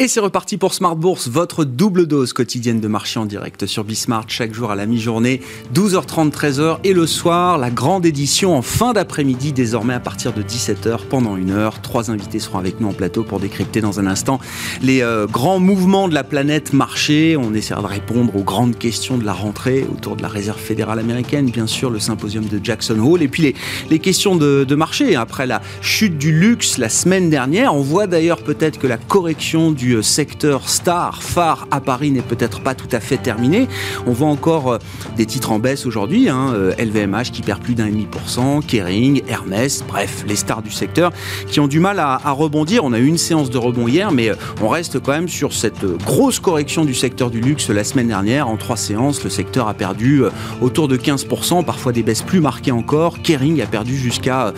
Et c'est reparti pour Smart Bourse, votre double dose quotidienne de marché en direct sur Bismart chaque jour à la mi-journée, 12h30, 13h et le soir, la grande édition en fin d'après-midi désormais à partir de 17h pendant une heure. Trois invités seront avec nous en plateau pour décrypter dans un instant les euh, grands mouvements de la planète marché. On essaiera de répondre aux grandes questions de la rentrée autour de la réserve fédérale américaine, bien sûr, le symposium de Jackson Hole et puis les, questions de, de marché. Après la chute du luxe la semaine dernière, on voit d'ailleurs peut-être que la correction du secteur star, phare à Paris n'est peut-être pas tout à fait terminé. On voit encore euh, des titres en baisse aujourd'hui, LVMH hein, euh, qui perd plus d'un demi pour cent, Kering, Hermès, bref, les stars du secteur qui ont du mal à, rebondir. On a eu une séance de rebond hier, mais euh, on reste quand même sur cette grosse correction du secteur du luxe la semaine dernière. En trois séances, le secteur a perdu autour de 15%, parfois des baisses plus marquées encore. Kering a perdu jusqu'à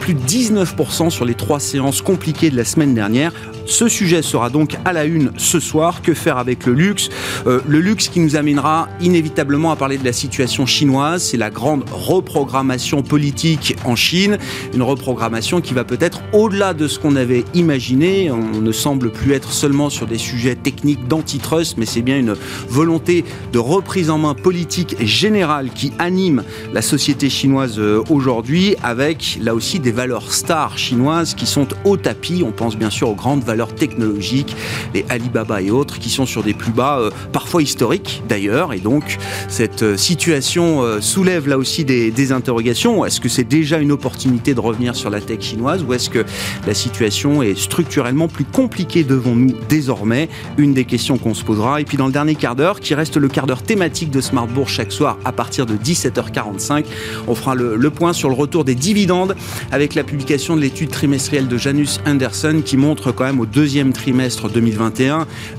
plus de 19% sur les trois séances compliquées de la semaine dernière. Ce sujet sera donc à la une ce soir. Que faire avec le luxe euh, Le luxe qui nous amènera inévitablement à parler de la situation chinoise. C'est la grande reprogrammation politique en Chine. Une reprogrammation qui va peut-être au-delà de ce qu'on avait imaginé. On ne semble plus être seulement sur des sujets techniques d'antitrust, mais c'est bien une volonté de reprise en main politique générale qui anime la société chinoise euh, aujourd'hui, avec là aussi des valeurs stars chinoises qui sont au tapis. On pense bien sûr aux grandes valeurs technologiques, les Alibaba et autres, qui sont sur des plus bas, euh, parfois historiques d'ailleurs. Et donc, cette euh, situation euh, soulève là aussi des, interrogations. Est-ce que c'est déjà une opportunité de revenir sur la tech chinoise ou est-ce que la situation est structurellement plus compliquée devant nous désormais? Une des questions qu'on se posera. Et puis, dans le dernier quart d'heure, qui reste le quart d'heure thématique de Smart Bourse chaque soir à partir de 17h45, on fera le, le point sur le retour des dividendes avec la publication de l'étude trimestrielle de Janus Anderson qui montre quand même au deuxième trimestre 2020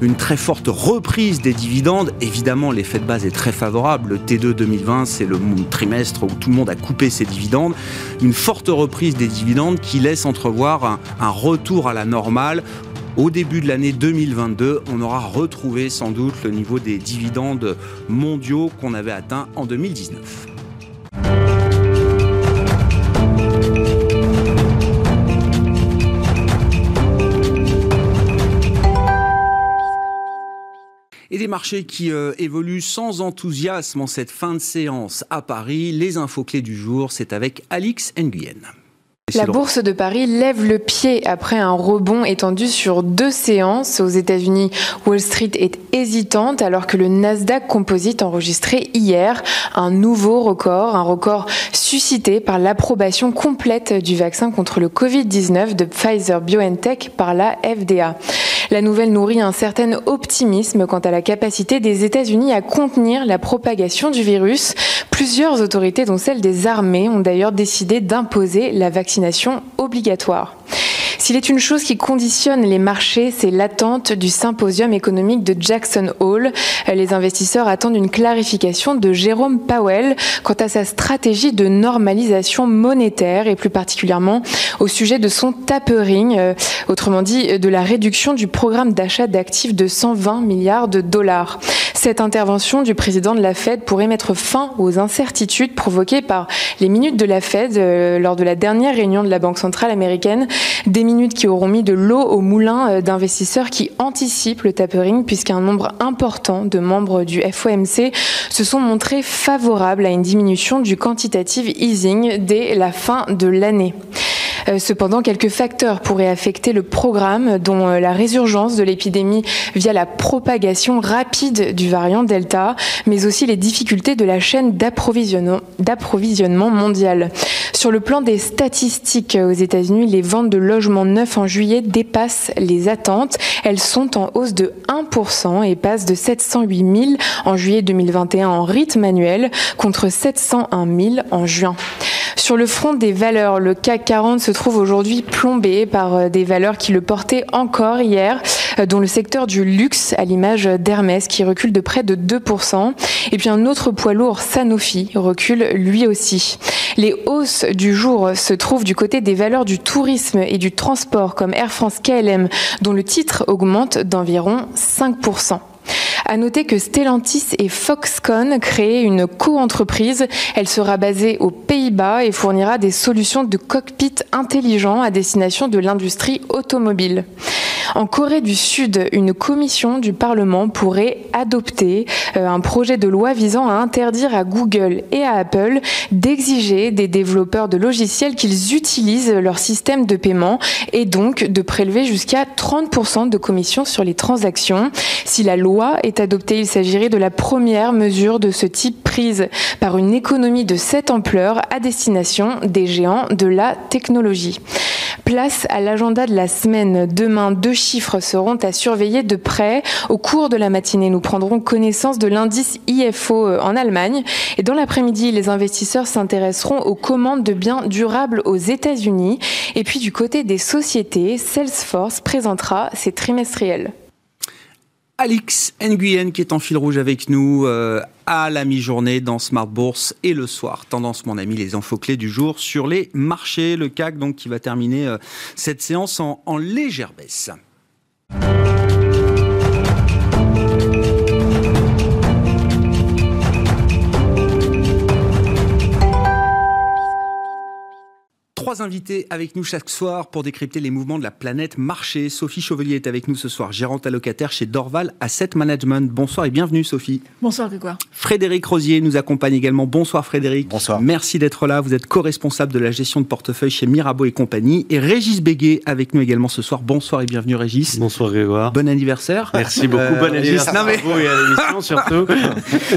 une très forte reprise des dividendes. Évidemment, l'effet de base est très favorable. Le T2 2020, c'est le trimestre où tout le monde a coupé ses dividendes. Une forte reprise des dividendes qui laisse entrevoir un, un retour à la normale au début de l'année 2022, on aura retrouvé sans doute le niveau des dividendes mondiaux qu'on avait atteint en 2019. Des marchés qui euh, évoluent sans enthousiasme en cette fin de séance à Paris. Les infos clés du jour, c'est avec Alix Nguyen. La bourse de Paris lève le pied après un rebond étendu sur deux séances. Aux États-Unis, Wall Street est hésitante alors que le Nasdaq Composite enregistrait hier un nouveau record, un record suscité par l'approbation complète du vaccin contre le Covid-19 de Pfizer BioNTech par la FDA. La nouvelle nourrit un certain optimisme quant à la capacité des États-Unis à contenir la propagation du virus. Plusieurs autorités, dont celle des armées, ont d'ailleurs décidé d'imposer la vaccination obligatoire. S'il est une chose qui conditionne les marchés, c'est l'attente du symposium économique de Jackson Hole. Les investisseurs attendent une clarification de Jérôme Powell quant à sa stratégie de normalisation monétaire et plus particulièrement au sujet de son tapering, euh, autrement dit de la réduction du programme d'achat d'actifs de 120 milliards de dollars. Cette intervention du président de la Fed pourrait mettre fin aux incertitudes provoquées par les minutes de la Fed euh, lors de la dernière réunion de la Banque centrale américaine, des minutes qui auront mis de l'eau au moulin euh, d'investisseurs qui anticipent le tapering puisqu'un nombre important de membres du FOMC se sont montrés favorables à une diminution du quantitative easing dès la fin de l'année. Euh, cependant, quelques facteurs pourraient affecter le programme, dont la résurgence de l'épidémie via la propagation rapide du variant Delta, mais aussi les difficultés de la chaîne d'approvisionnement mondial. Sur le plan des statistiques aux États-Unis, les ventes de logements neufs en juillet dépassent les attentes. Elles sont en hausse de 1% et passent de 708 000 en juillet 2021 en rythme annuel contre 701 000 en juin. Sur le front des valeurs, le CAC 40 se se trouve aujourd'hui plombé par des valeurs qui le portaient encore hier, dont le secteur du luxe, à l'image d'Hermès, qui recule de près de 2%. Et puis un autre poids lourd, Sanofi, recule lui aussi. Les hausses du jour se trouvent du côté des valeurs du tourisme et du transport, comme Air France KLM, dont le titre augmente d'environ 5%. À noter que Stellantis et Foxconn créent une co-entreprise. Elle sera basée aux Pays-Bas et fournira des solutions de cockpit intelligent à destination de l'industrie automobile. En Corée du Sud, une commission du Parlement pourrait adopter euh, un projet de loi visant à interdire à Google et à Apple d'exiger des développeurs de logiciels qu'ils utilisent leur système de paiement et donc de prélever jusqu'à 30% de commission sur les transactions. Si la loi est adoptée, il s'agirait de la première mesure de ce type prise par une économie de cette ampleur à destination des géants de la technologie. Place à l'agenda de la semaine. Demain, deux chiffres seront à surveiller de près. Au cours de la matinée, nous prendrons connaissance de l'indice IFO euh, en Allemagne. Et dans l'après-midi, les investisseurs s'intéresseront aux commandes de biens durables aux États-Unis. Et puis du côté des sociétés, Salesforce présentera ses trimestriels. Alix Nguyen qui est en fil rouge avec nous euh, à la mi-journée dans Smart Bourse et le soir. Tendance, mon ami, les infos clés du jour sur les marchés. Le CAC donc qui va terminer euh, cette séance en, en légère baisse. Trois invités avec nous chaque soir pour décrypter les mouvements de la planète marché. Sophie Chauvelier est avec nous ce soir, gérante allocataire chez Dorval Asset Management. Bonsoir et bienvenue Sophie. Bonsoir Grégoire. Frédéric Rosier nous accompagne également. Bonsoir Frédéric. Bonsoir. Merci d'être là. Vous êtes co-responsable de la gestion de portefeuille chez Mirabeau et compagnie. Et Régis Béguet avec nous également ce soir. Bonsoir et bienvenue Régis. Bonsoir Grégoire. Bon anniversaire. Merci beaucoup. Euh, bon anniversaire à vous et à l'émission surtout.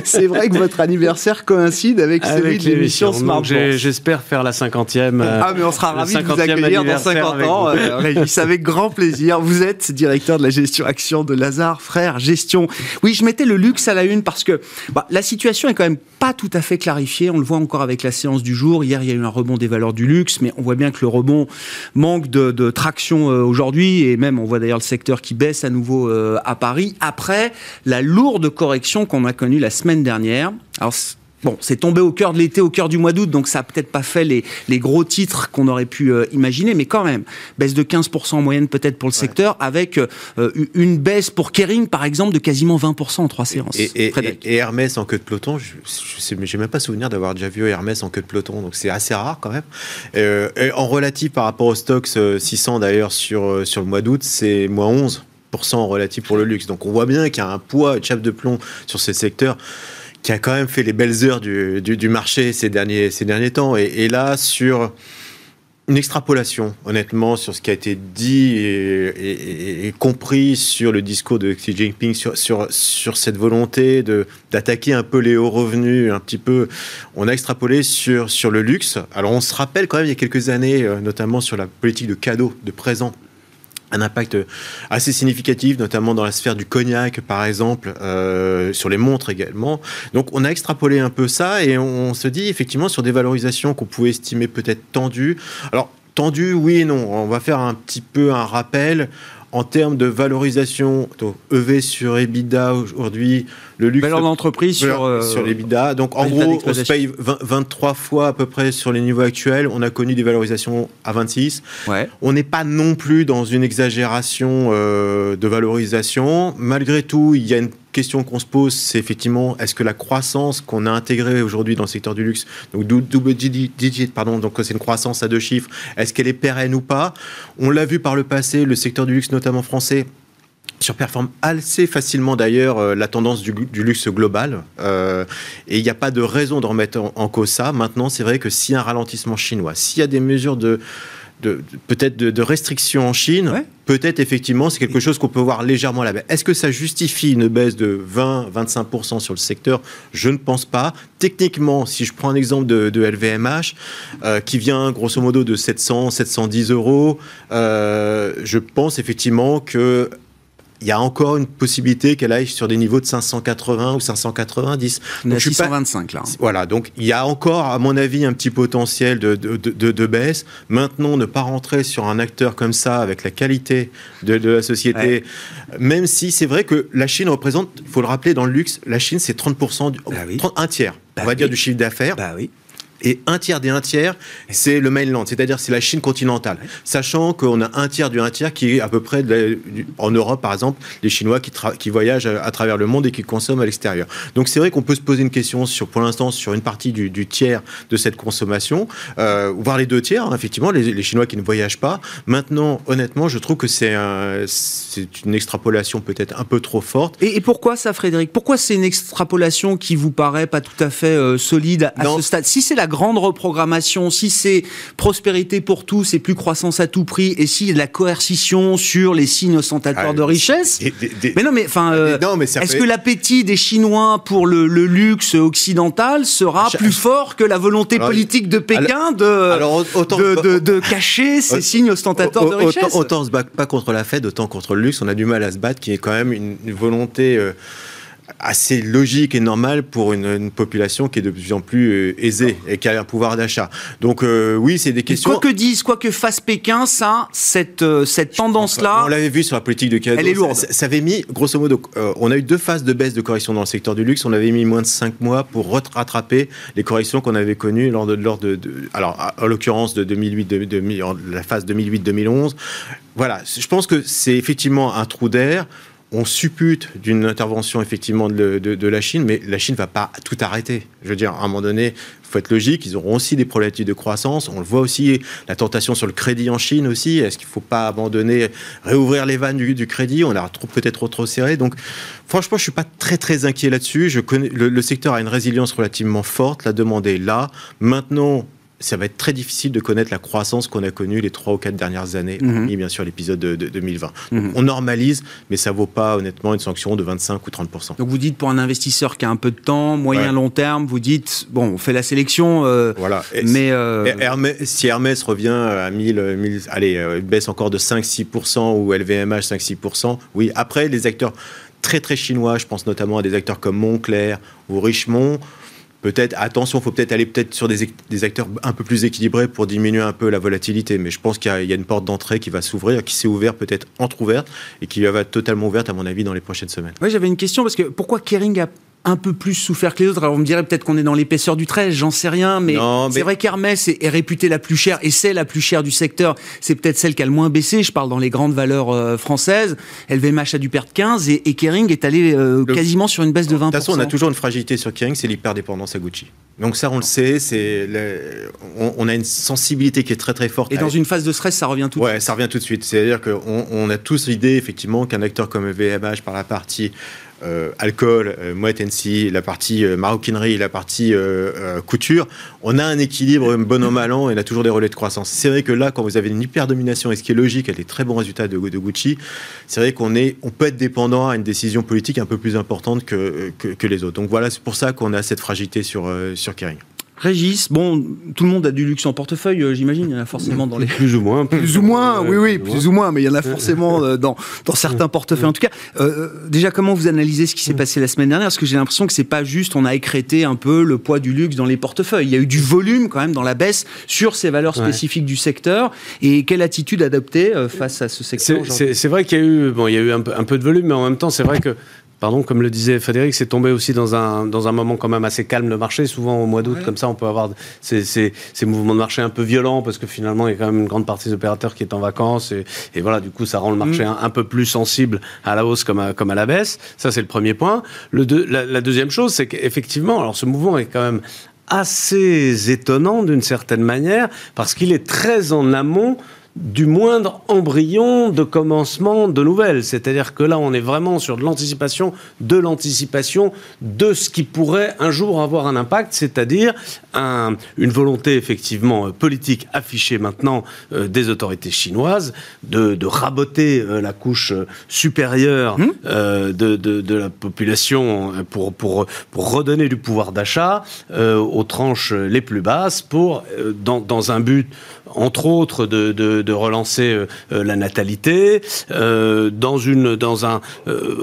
C'est vrai que votre anniversaire coïncide avec, celui de l'émission Smart J'espère faire la cinquantième. ah mais on sera ravis de vous accueillir dans 50 ans. Euh, Régis, avec grand plaisir. Vous êtes directeur de la gestion action de Lazare Frères Gestion. Oui, je mettais le luxe à la une parce que bah, la situation est quand même pas tout à fait clarifiée. On le voit encore avec la séance du jour. Hier, il y a eu un rebond des valeurs du luxe, mais on voit bien que le rebond manque de, traction euh, aujourd'hui. Et même, on voit d'ailleurs le secteur qui baisse à nouveau euh, à Paris après la lourde correction qu'on a connue la semaine dernière. Alors, Bon, c'est tombé au cœur de l'été, au cœur du mois d'août, donc ça n'a peut-être pas fait les, les gros titres qu'on aurait pu euh, imaginer, mais quand même, baisse de 15% en moyenne peut-être pour le secteur, avec euh, une baisse pour Kering, par exemple, de quasiment 20% en trois séances. Et, et, Hermès en queue de peloton, je n'ai même pas souvenir d'avoir déjà vu Hermès en queue de peloton, donc c'est assez rare quand même. Euh, en relatif par rapport au Stox 600 d'ailleurs sur, sur le mois d'août, c'est moins 11% en relatif pour le luxe. Donc on voit bien qu'il y a un poids, de chape de plomb sur ces secteurs qui a quand même fait les belles heures du, du, marché ces derniers, ces derniers temps. Et, là, sur une extrapolation, honnêtement, sur ce qui a été dit et, compris sur le discours de Xi Jinping, sur, sur, sur cette volonté d'attaquer un peu les hauts revenus, un petit peu, on a extrapolé sur, sur le luxe. Alors on se rappelle quand même il y a quelques années, euh, notamment sur la politique de cadeaux, de présents un impact assez significatif, notamment dans la sphère du cognac, par exemple, euh, sur les montres également. Donc, on a extrapolé un peu ça et on, se dit effectivement sur des valorisations qu'on pouvait estimer peut-être tendues. Alors, tendues, oui et non. On va faire un petit peu un rappel en termes de valorisation, EV sur EBITDA aujourd'hui, le luxe. Valeur d'entreprise sur, euh, sur l'EBITDA. Donc en gros, on se paye 23 fois à peu près sur les niveaux actuels. On a connu des valorisations à 26. Ouais. On n'est pas non plus dans une exagération euh, de valorisation. Malgré tout, il y a une question qu'on se pose, c'est effectivement, est-ce que la croissance qu'on a intégrée aujourd'hui dans le secteur du luxe, donc double digit, pardon, donc c'est une croissance à deux chiffres, est-ce qu'elle est pérenne ou pas? On l'a vu par le passé, le secteur du luxe, notamment français, surperforme assez facilement d'ailleurs euh, la tendance du, luxe global. Euh, et il n'y a pas de raison de remettre en, cause ça. Maintenant, c'est vrai que s'il y a un ralentissement chinois, s'il y a des mesures de, peut-être de, restrictions en Chine, peut-être effectivement c'est quelque chose qu'on peut voir légèrement à la baisse. Est-ce que ça justifie une baisse de 20-25% sur le secteur? Je ne pense pas. Techniquement, si je prends un exemple de, LVMH, euh, qui vient grosso modo de 700-710 euros, euh, je pense effectivement que il y a encore une possibilité qu'elle aille sur des niveaux de 580 ou 590. On est Donc, je suis pas- 625 là. voilà, donc il y a encore, à mon avis, un petit potentiel de, de, de- de baisse. Maintenant, ne pas rentrer sur un acteur comme ça, avec la qualité de, la société, même si c'est vrai que la Chine représente, il faut le rappeler, dans le luxe, la Chine, c'est 30%, du, Bah oui. 30 un tiers, Bah on va oui. dire, du chiffre d'affaires. Bah oui. Et un tiers des un tiers, c'est le mainland, c'est-à-dire c'est la Chine continentale. Sachant qu'on a un tiers du un tiers qui est à peu près de la- du- en Europe, par exemple, les Chinois qui, voyagent à, à travers le monde et qui consomment à l'extérieur. Donc c'est vrai qu'on peut se poser une question sur, pour l'instant, sur une partie du, du tiers de cette consommation, euh, voire les deux tiers, hein, effectivement, les, les Chinois qui ne voyagent pas. Maintenant, honnêtement, je trouve que c'est un- c'est une extrapolation peut-être un peu trop forte. Et, et pourquoi ça, Frédéric? Pourquoi c'est une extrapolation qui vous paraît pas tout à fait euh, solide à Non. ce stade? Si c'est la grande reprogrammation, si c'est prospérité pour tous et plus croissance à tout prix, et si la coercition sur les signes ostentateurs Ah, de richesse, Et des- des- mais non, mais enfin, euh, est-ce fait- que l'appétit des Chinois pour le, le luxe occidental sera plus fort que la volonté Alors, politique de Pékin de, alors, autant- de, de- de cacher ces Autant- signes ostentateurs de Autant- richesse? Autant, on se bat pas contre la Fed, autant contre le luxe, on a du mal à se battre, qui est quand même une, une volonté euh, assez logique et normale pour une, une population qui est de plus en plus euh, aisée et qui a un pouvoir d'achat. Donc euh, oui, c'est des questions. Quoi que dise, quoi que fasse Pékin, ça, cette, euh, cette tendance-là, On l'avait vu sur la politique de cadeaux. Elle est lourde. Ça, ça avait mis, grosso modo, euh, on a eu deux phases de baisse de correction dans le secteur du luxe. On avait mis moins de 5 mois pour rattraper les corrections qu'on avait connues lors de, lors de, de- alors, en l'occurrence de 2008, de, la phase 2008-2011. Voilà, je pense que c'est effectivement un trou d'air. On suppute d'une intervention effectivement de, de- la Chine, mais la Chine va pas tout arrêter. Je veux dire, à un moment donné, faut être logique. Ils auront aussi des problématiques de croissance. On le voit aussi, la tentation sur le crédit en Chine aussi. Est-ce qu'il ne faut pas abandonner, réouvrir les vannes du, du crédit? On a peut-être trop, serré. Donc, franchement, je suis pas très très inquiet là-dessus. Je le, le secteur a une résilience relativement forte. La demande est là. Maintenant. Ça va être très difficile de connaître la croissance qu'on a connue les trois ou quatre dernières années, hormis, bien sûr l'épisode de, de 2020. Donc, Mhm. on normalise, mais ça vaut pas honnêtement une sanction de 25 ou 30% Donc vous dites pour un investisseur qui a un peu de temps, moyen Ouais. long terme, vous dites bon, on fait la sélection, euh, Voilà. Et mais euh, Et Hermès, si Hermès revient à 1000, 1000 allez, euh, baisse encore de 5-6% ou LVMH 5-6%, oui. Après, les acteurs très très chinois, je pense notamment à des acteurs comme Montclair ou Richemont, peut-être, attention, il faut peut-être aller peut-être sur des, des acteurs un peu plus équilibrés pour diminuer un peu la volatilité. Mais je pense qu'il y, a- une porte d'entrée qui va s'ouvrir, qui s'est ouverte peut-être entre-ouverte et qui va être totalement ouverte, à mon avis, dans les prochaines semaines. ouais, j'avais une question parce que pourquoi Kering a un peu plus souffert que les autres Alors on me dirait peut-être qu'on est dans l'épaisseur du trait, j'en sais rien, mais, c'est vrai qu'Hermès est, est réputée la plus chère et c'est la plus chère du secteur. C'est peut-être celle qui a le moins baissé. Je parle dans les grandes valeurs euh, françaises. LVMH a dû perdre 15 et, et Kering est allé euh, Le- quasiment sur une baisse de 20%. De toute façon, on a toujours une fragilité sur Kering, c'est l'hyperdépendance à Gucci. Donc ça, on le sait, c'est le- on, a une sensibilité qui est très très forte. Et dans une phase de stress, ça revient tout de Ouais, ça revient tout de suite. C'est-à-dire qu'on on a tous l'idée, effectivement, qu'un acteur comme VMH, par la partie euh, alcool, euh, Moet Hennessy, la partie euh, maroquinerie, la partie euh, couture, on a un équilibre bon an mal an et on a toujours des relais de croissance. C'est vrai que là, quand vous avez une hyperdomination, et ce qui est logique, avec des très bons résultats de, de Gucci, c'est vrai qu'on est, on peut être dépendant à une décision politique un peu plus importante que, que, que les autres. Donc voilà, c'est pour ça qu'on a cette fragilité sur, sur Kering. Régis, bon, tout le monde a du luxe en portefeuille, euh, j'imagine. Il y en a forcément dans les. Plus ou moins. Plus ou moins, oui, oui, plus ou plus ou moins, mais il y en a forcément euh, dans, dans certains portefeuilles. En tout cas, euh, déjà, comment vous analysez ce qui s'est passé la semaine dernière? Parce que j'ai l'impression que c'est pas juste, on a écrété un peu le poids du luxe dans les portefeuilles. Il y a eu du volume quand même dans la baisse sur ces valeurs Ouais. spécifiques du secteur. Et quelle attitude adopter face à ce secteur C'est- vrai qu'il y a eu, bon, il y a eu un peu, un peu de volume, mais en même temps, c'est vrai que, pardon, comme le disait Frédéric, c'est tombé aussi dans un, dans un moment quand même assez calme le marché. Souvent au mois d'août, comme ça, on peut avoir ces, ces, ces mouvements de marché un peu violents parce que finalement, il y a quand même une grande partie des opérateurs qui est en vacances et, et voilà, du coup, ça rend le marché un, un peu plus sensible à la hausse comme à, comme à la baisse. Ça, c'est le premier point. Le deux- la, la deuxième chose, c'est qu'effectivement, alors ce mouvement est quand même assez étonnant d'une certaine manière parce qu'il est très en amont du moindre embryon de commencement de nouvelles. C'est-à-dire que là, on est vraiment sur de l'anticipation, de l'anticipation de ce qui pourrait un jour avoir un impact, c'est-à-dire un- une volonté effectivement euh, politique affichée maintenant euh, des autorités chinoises de, de raboter euh, la couche supérieure euh, de, de- de la population pour, pour, pour redonner du pouvoir d'achat aux tranches les plus basses pour, dans, dans un but entre autres, de, de, relancer la natalité, dans, une, dans un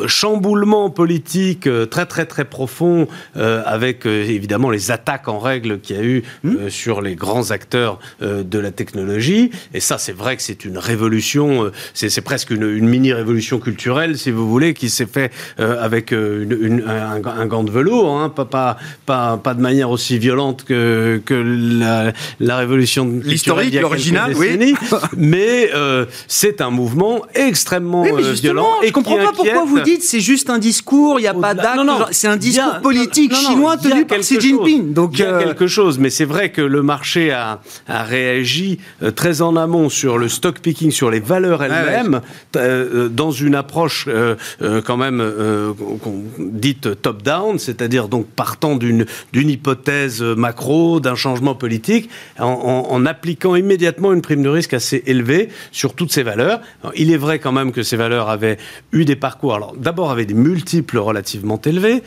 chamboulement politique très très très profond, avec évidemment les attaques en règle qu'il y a eu mmh. sur les grands acteurs de la technologie. Et ça, c'est vrai que c'est une révolution, c'est presque une, une mini-révolution culturelle, si vous voulez, qui s'est fait avec une, un, un, gant de velours, hein, pas, pas, pas, pas, de manière aussi violente que, que la, la révolution l'historique, l'original, oui. mais euh, c'est un mouvement extrêmement euh, violent. Et je comprends pas pourquoi vous dites c'est juste un discours, il n'y a pas d'acte. C'est un discours politique chinois tenu par Xi Jinping. Donc il y a euh, quelque chose, mais c'est vrai que le marché a, a réagi très en amont sur le stock picking, sur les valeurs elles-mêmes, dans une approche quand même dite top-down, c'est-à-dire donc partant d'une hypothèse macro, d'un changement politique, en, appliquant immédiatement une prime de risque assez élevée sur toutes ces valeurs. il est vrai quand même que ces valeurs avaient eu des parcours, alors d'abord avaient des multiples relativement élevés,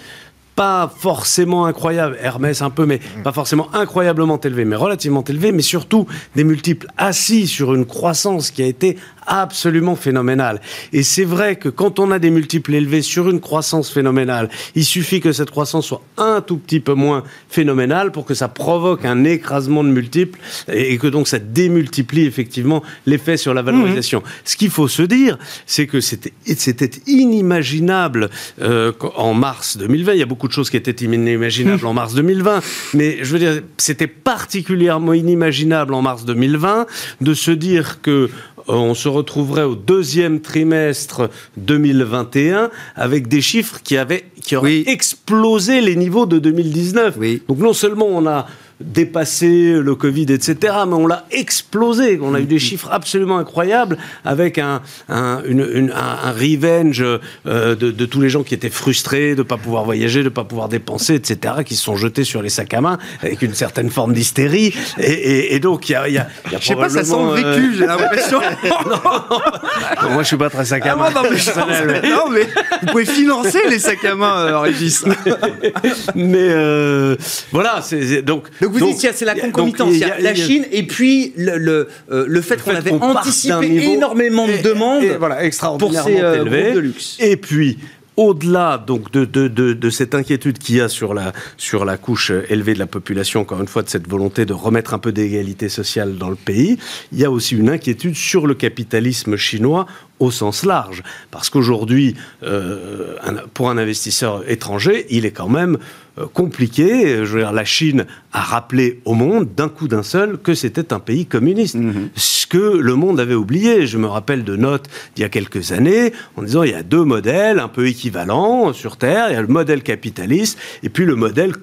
pas forcément incroyable, Hermès un peu, mais pas forcément incroyablement élevé, mais relativement élevé, mais surtout des multiples assis sur une croissance qui a été absolument phénoménale. Et c'est vrai que quand on a des multiples élevés sur une croissance phénoménale, il suffit que cette croissance soit un tout petit peu moins phénoménale pour que ça provoque un écrasement de multiples et que donc ça démultiplie effectivement l'effet sur la valorisation. Mmh. Ce qu'il faut se dire, c'est que c'était inimaginable euh, en mars 2020. Il y a beaucoup de choses qui étaient inimaginables en mars 2020, mais je veux dire, c'était particulièrement inimaginable en mars 2020 de se dire que on se retrouverait au deuxième trimestre 2021 avec des chiffres qui avaient qui auraient explosé les niveaux de 2019. Donc non seulement on a dépassé le Covid, etc. Mais on l'a explosé. On a eu des chiffres absolument incroyables avec un, un, un, revenge euh, de, tous les gens qui étaient frustrés de ne pas pouvoir voyager, de ne pas pouvoir dépenser, etc., qui se sont jetés sur les sacs à main avec une certaine forme d'hystérie. Et, donc, il y a, y a, y a Je sais pas, ça sent vécu, j'ai l'impression. Moi, je suis pas très sac à ah, main. non, mais, vous pouvez financer les sacs à main, euh, Régis. mais euh, voilà, c'est donc donc vous dites c'est la concomitance, y a, la Chine et puis le, le, euh, le fait qu'on avait anticipé énormément de demandes voilà, pour ces euh, de luxe. Et puis au-delà donc de, de, de, de, cette inquiétude qu'il y a sur la, sur la couche élevée de la population, encore une fois, de cette volonté de remettre un peu d'égalité sociale dans le pays, il y a aussi une inquiétude sur le capitalisme chinois au sens large. Parce qu'aujourd'hui, euh, pour un investisseur étranger, il est quand même compliqué. Je veux dire, la Chine a rappelé au monde d'un coup d'un seul que c'était un pays communiste. Mhm. Ce que le monde avait oublié. Je me rappelle de notes d'il y a quelques années en disant il y a deux modèles un peu équivalents sur Terre. Il y a le modèle capitaliste et puis le modèle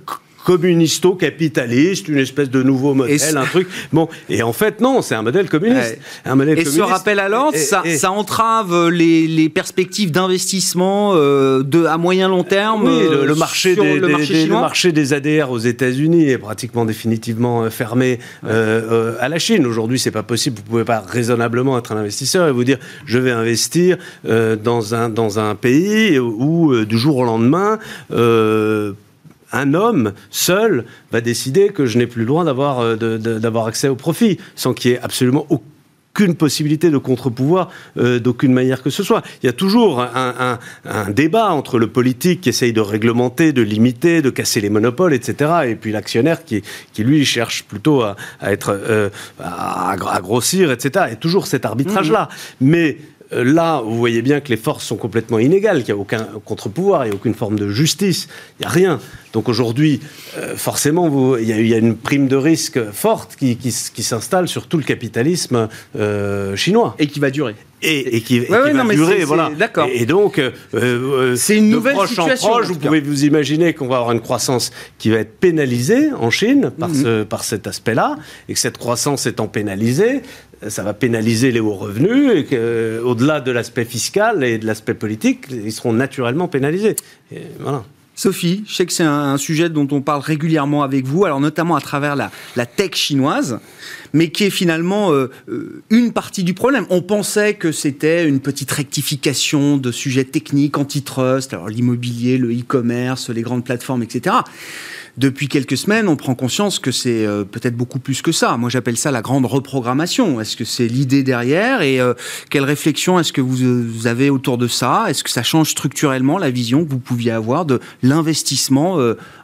communisto-capitaliste, une espèce de nouveau modèle, un truc. Bon, et en fait, non, c'est un modèle communiste. Un modèle et ce rappel à l'ordre, ça, ça, entrave les, les perspectives d'investissement euh, de à moyen long terme. Oui, le, marché des, le, marché le, marché des, ADR aux États-Unis est pratiquement définitivement euh, fermé euh, à la Chine. Aujourd'hui, c'est pas possible. Vous pouvez pas raisonnablement être un investisseur et vous dire je vais investir dans un dans un pays où du jour au lendemain un homme seul va décider que je n'ai plus le droit d'avoir euh, d'avoir accès au profit, sans qu'il y ait absolument aucune possibilité de contre-pouvoir euh, d'aucune manière que ce soit. Il y a toujours un, débat entre le politique qui essaye de réglementer, de limiter, de casser les monopoles, etc., et puis l'actionnaire qui, qui, lui, cherche plutôt à, être, euh, à, grossir, etc. Il y a toujours cet arbitrage-là. Mmh. Mais là, vous voyez bien que les forces sont complètement inégales, qu'il n'y a aucun contre-pouvoir, il n'y a aucune forme de justice, il n'y a rien. Donc aujourd'hui, euh, forcément, il, y a, une prime de risque forte qui, s'installe sur tout le capitalisme euh, chinois. Et qui va durer. Et, qui, va durer, voilà. D'accord. Et, donc, c'est une nouvelle proche situation. En proche, vous pouvez vous imaginer qu'on va avoir une croissance qui va être pénalisée en Chine par, mhm. ce, par cet aspect-là, et que cette croissance étant pénalisée, ça va pénaliser les hauts revenus et qu'au-delà de l'aspect fiscal et de l'aspect politique, ils seront naturellement pénalisés. voilà. Sophie, je sais que c'est un, sujet dont on parle régulièrement avec vous, alors notamment à travers la, la tech chinoise, mais qui est finalement euh, euh, une partie du problème. On pensait que c'était une petite rectification de sujets techniques, antitrust, alors l'immobilier, le e-commerce, les grandes plateformes, etc. depuis quelques semaines, on prend conscience que c'est euh, peut-être beaucoup plus que ça. Moi, j'appelle ça la grande reprogrammation. Est-ce que c'est l'idée derrière et euh, quelle réflexion est-ce que vous, avez autour de ça? Est-ce que ça change structurellement la vision que vous pouviez avoir de l'investissement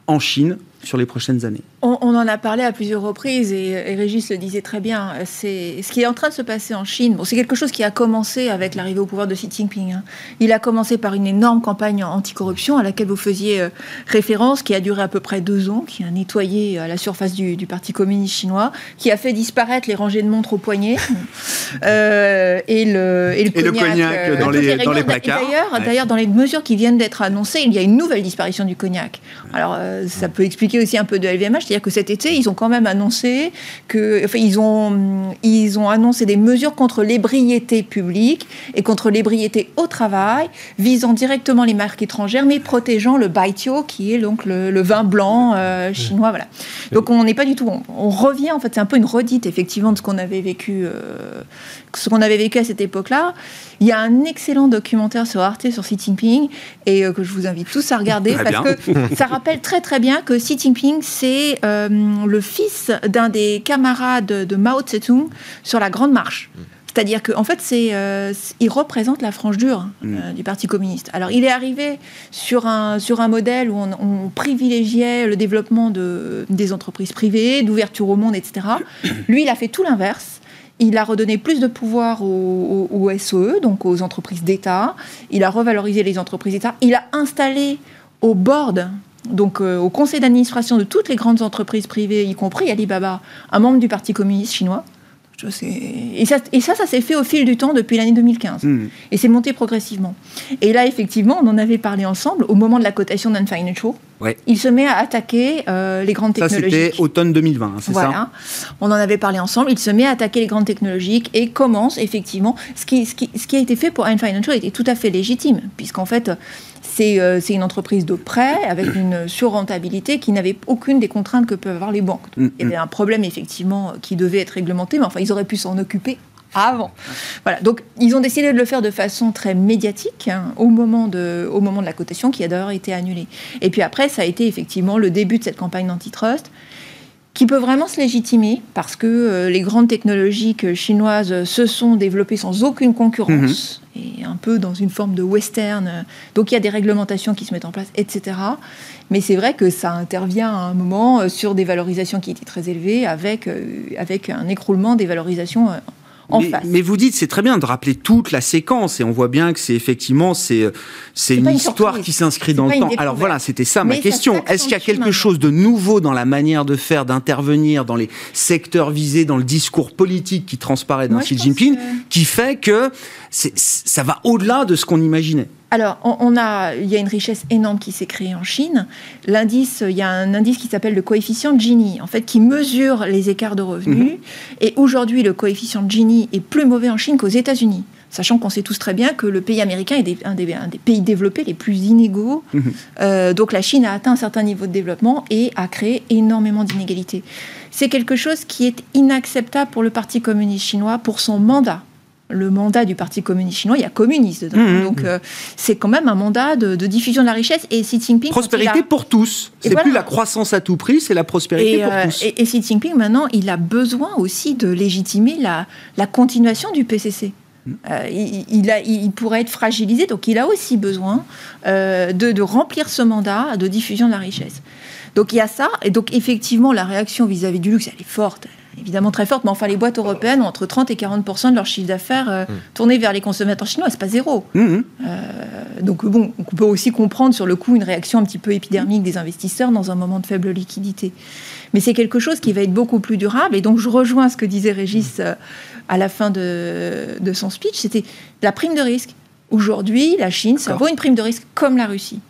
en Chine sur les prochaines années on, en a parlé à plusieurs reprises et, Régis le disait très bien. C'est ce qui est en train de se passer en Chine. Bon, c'est quelque chose qui a commencé avec l'arrivée au pouvoir de Xi Jinping. Hein. Il a commencé par une énorme campagne anticorruption à laquelle vous faisiez euh, référence, qui a duré à peu près deux ans, qui a nettoyé à euh, la surface du, Parti communiste chinois, qui a fait disparaître les rangées de montres au poignet euh, et, le, et, le, cognac, dans, les, dans les placards. D'ailleurs, dans les mesures qui viennent d'être annoncées, il y a une nouvelle disparition du cognac. Alors, ça peut expliquer aussi un peu de LVMH c'est-à-dire que cet été, ils ont quand même annoncé que, enfin, ils ont, ils ont annoncé des mesures contre l'ébriété publique et contre l'ébriété au travail, visant directement les marques étrangères, mais protégeant le baitio, qui est donc le, vin blanc euh, chinois. Voilà. Donc on n'est pas du tout, on, revient en fait, c'est un peu une redite effectivement de ce qu'on avait vécu, euh, ce qu'on avait vécu à cette époque-là. Il y a un excellent documentaire sur Arte sur Xi Jinping et euh, que je vous invite tous à regarder parce que ça rappelle très très bien que Xi Jinping c'est euh, le fils d'un des camarades de Mao Tse-tung sur la Grande Marche. C'est-à-dire qu'en en fait, c'est, euh, il représente la frange dure mm. du Parti communiste. Alors, il est arrivé sur un, sur un modèle où on, privilégiait le développement de, des entreprises privées, d'ouverture au monde, etc. Lui, il a fait tout l'inverse. Il a redonné plus de pouvoir aux, SOE, donc aux entreprises d'État. Il a revalorisé les entreprises d'État. Il a installé au board, donc euh, au conseil d'administration de toutes les grandes entreprises privées, y compris Alibaba, un membre du Parti communiste chinois. Et ça, et ça, ça s'est fait au fil du temps depuis l'année 2015. Hmm. Et c'est monté progressivement. Et là, effectivement, on en avait parlé ensemble au moment de la cotation d'un financial. Ouais. Il se met à attaquer euh, les grandes technologies. Ça, c'était automne 2020, hein, c'est voilà. ça On en avait parlé ensemble. Il se met à attaquer les grandes technologiques et commence effectivement. Ce qui, ce qui, ce qui a été fait pour Ant Financial était tout à fait légitime, puisqu'en fait, euh, c'est une entreprise de prêt avec une surrentabilité qui n'avait aucune des contraintes que peuvent avoir les banques. Mm, il y avait mm. un problème effectivement qui devait être réglementé, mais enfin ils auraient pu s'en occuper avant. Voilà, donc ils ont décidé de le faire de façon très médiatique hein, au, moment de, au moment de la cotation qui a d'ailleurs été annulée. Et puis après, ça a été effectivement le début de cette campagne d'antitrust qui peut vraiment se légitimer parce que euh, les grandes technologies chinoises se sont développées sans aucune concurrence mhm. et un peu dans une forme de western. Donc il y a des réglementations qui se mettent en place, etc. Mais c'est vrai que ça intervient à un moment euh, sur des valorisations qui étaient très élevées avec, euh, avec un écroulement des valorisations mais, vous dites, c'est très bien de rappeler toute la séquence et on voit bien que c'est effectivement c'est c'est une, histoire qui s'inscrit dans le temps. Alors voilà, c'était ça ma question. Est-ce qu'il y a quelque chose de nouveau dans la manière de faire, d'intervenir dans les secteurs visés, dans le discours politique qui transparaît dans Xi Jinping, qui fait que ça va au-delà de ce qu'on imaginait alors, on, a, il y a une richesse énorme qui s'est créée en Chine. L'indice, il y a un indice qui s'appelle le coefficient Gini, en fait, qui mesure les écarts de revenus. Mhm. Et aujourd'hui, le coefficient Gini est plus mauvais en Chine qu'aux États-Unis. Sachant qu'on sait tous très bien que le pays américain est un, des, pays développés les plus inégaux. Mhm. Euh, donc la Chine a atteint un certain niveau de développement et a créé énormément d'inégalités. C'est quelque chose qui est inacceptable pour le Parti communiste chinois pour son mandat le mandat du Parti communiste chinois, il y a communiste dedans. Mmh, mmh, Donc, mmh. Euh, c'est quand même un mandat de, diffusion de la richesse. Et Xi Jinping. Prospérité pour tous. C'est plus la croissance à tout prix, c'est la prospérité pour euh, tous. Et, Xi Jinping, maintenant, il a besoin aussi de légitimer la, la continuation du PCC. Euh, il, a, il, pourrait être fragilisé, donc il a aussi besoin de, de, remplir ce mandat de diffusion de la richesse. Donc il y a ça, et donc effectivement la réaction vis-à-vis -vis du luxe, elle est forte, évidemment très forte, mais enfin, les boîtes européennes ont entre 30 et 40% de leur chiffre d'affaires euh, mmh. tourné vers les consommateurs chinois. C'est pas zéro. Mmh, mmh. Euh, donc, bon, on peut aussi comprendre sur le coup une réaction un petit peu épidermique des investisseurs dans un moment de faible liquidité. Mais c'est quelque chose qui va être beaucoup plus durable. Et donc, je rejoins ce que disait Régis euh, à la fin de, de son speech c'était la prime de risque. Aujourd'hui, la Chine, ça vaut une prime de risque comme la Russie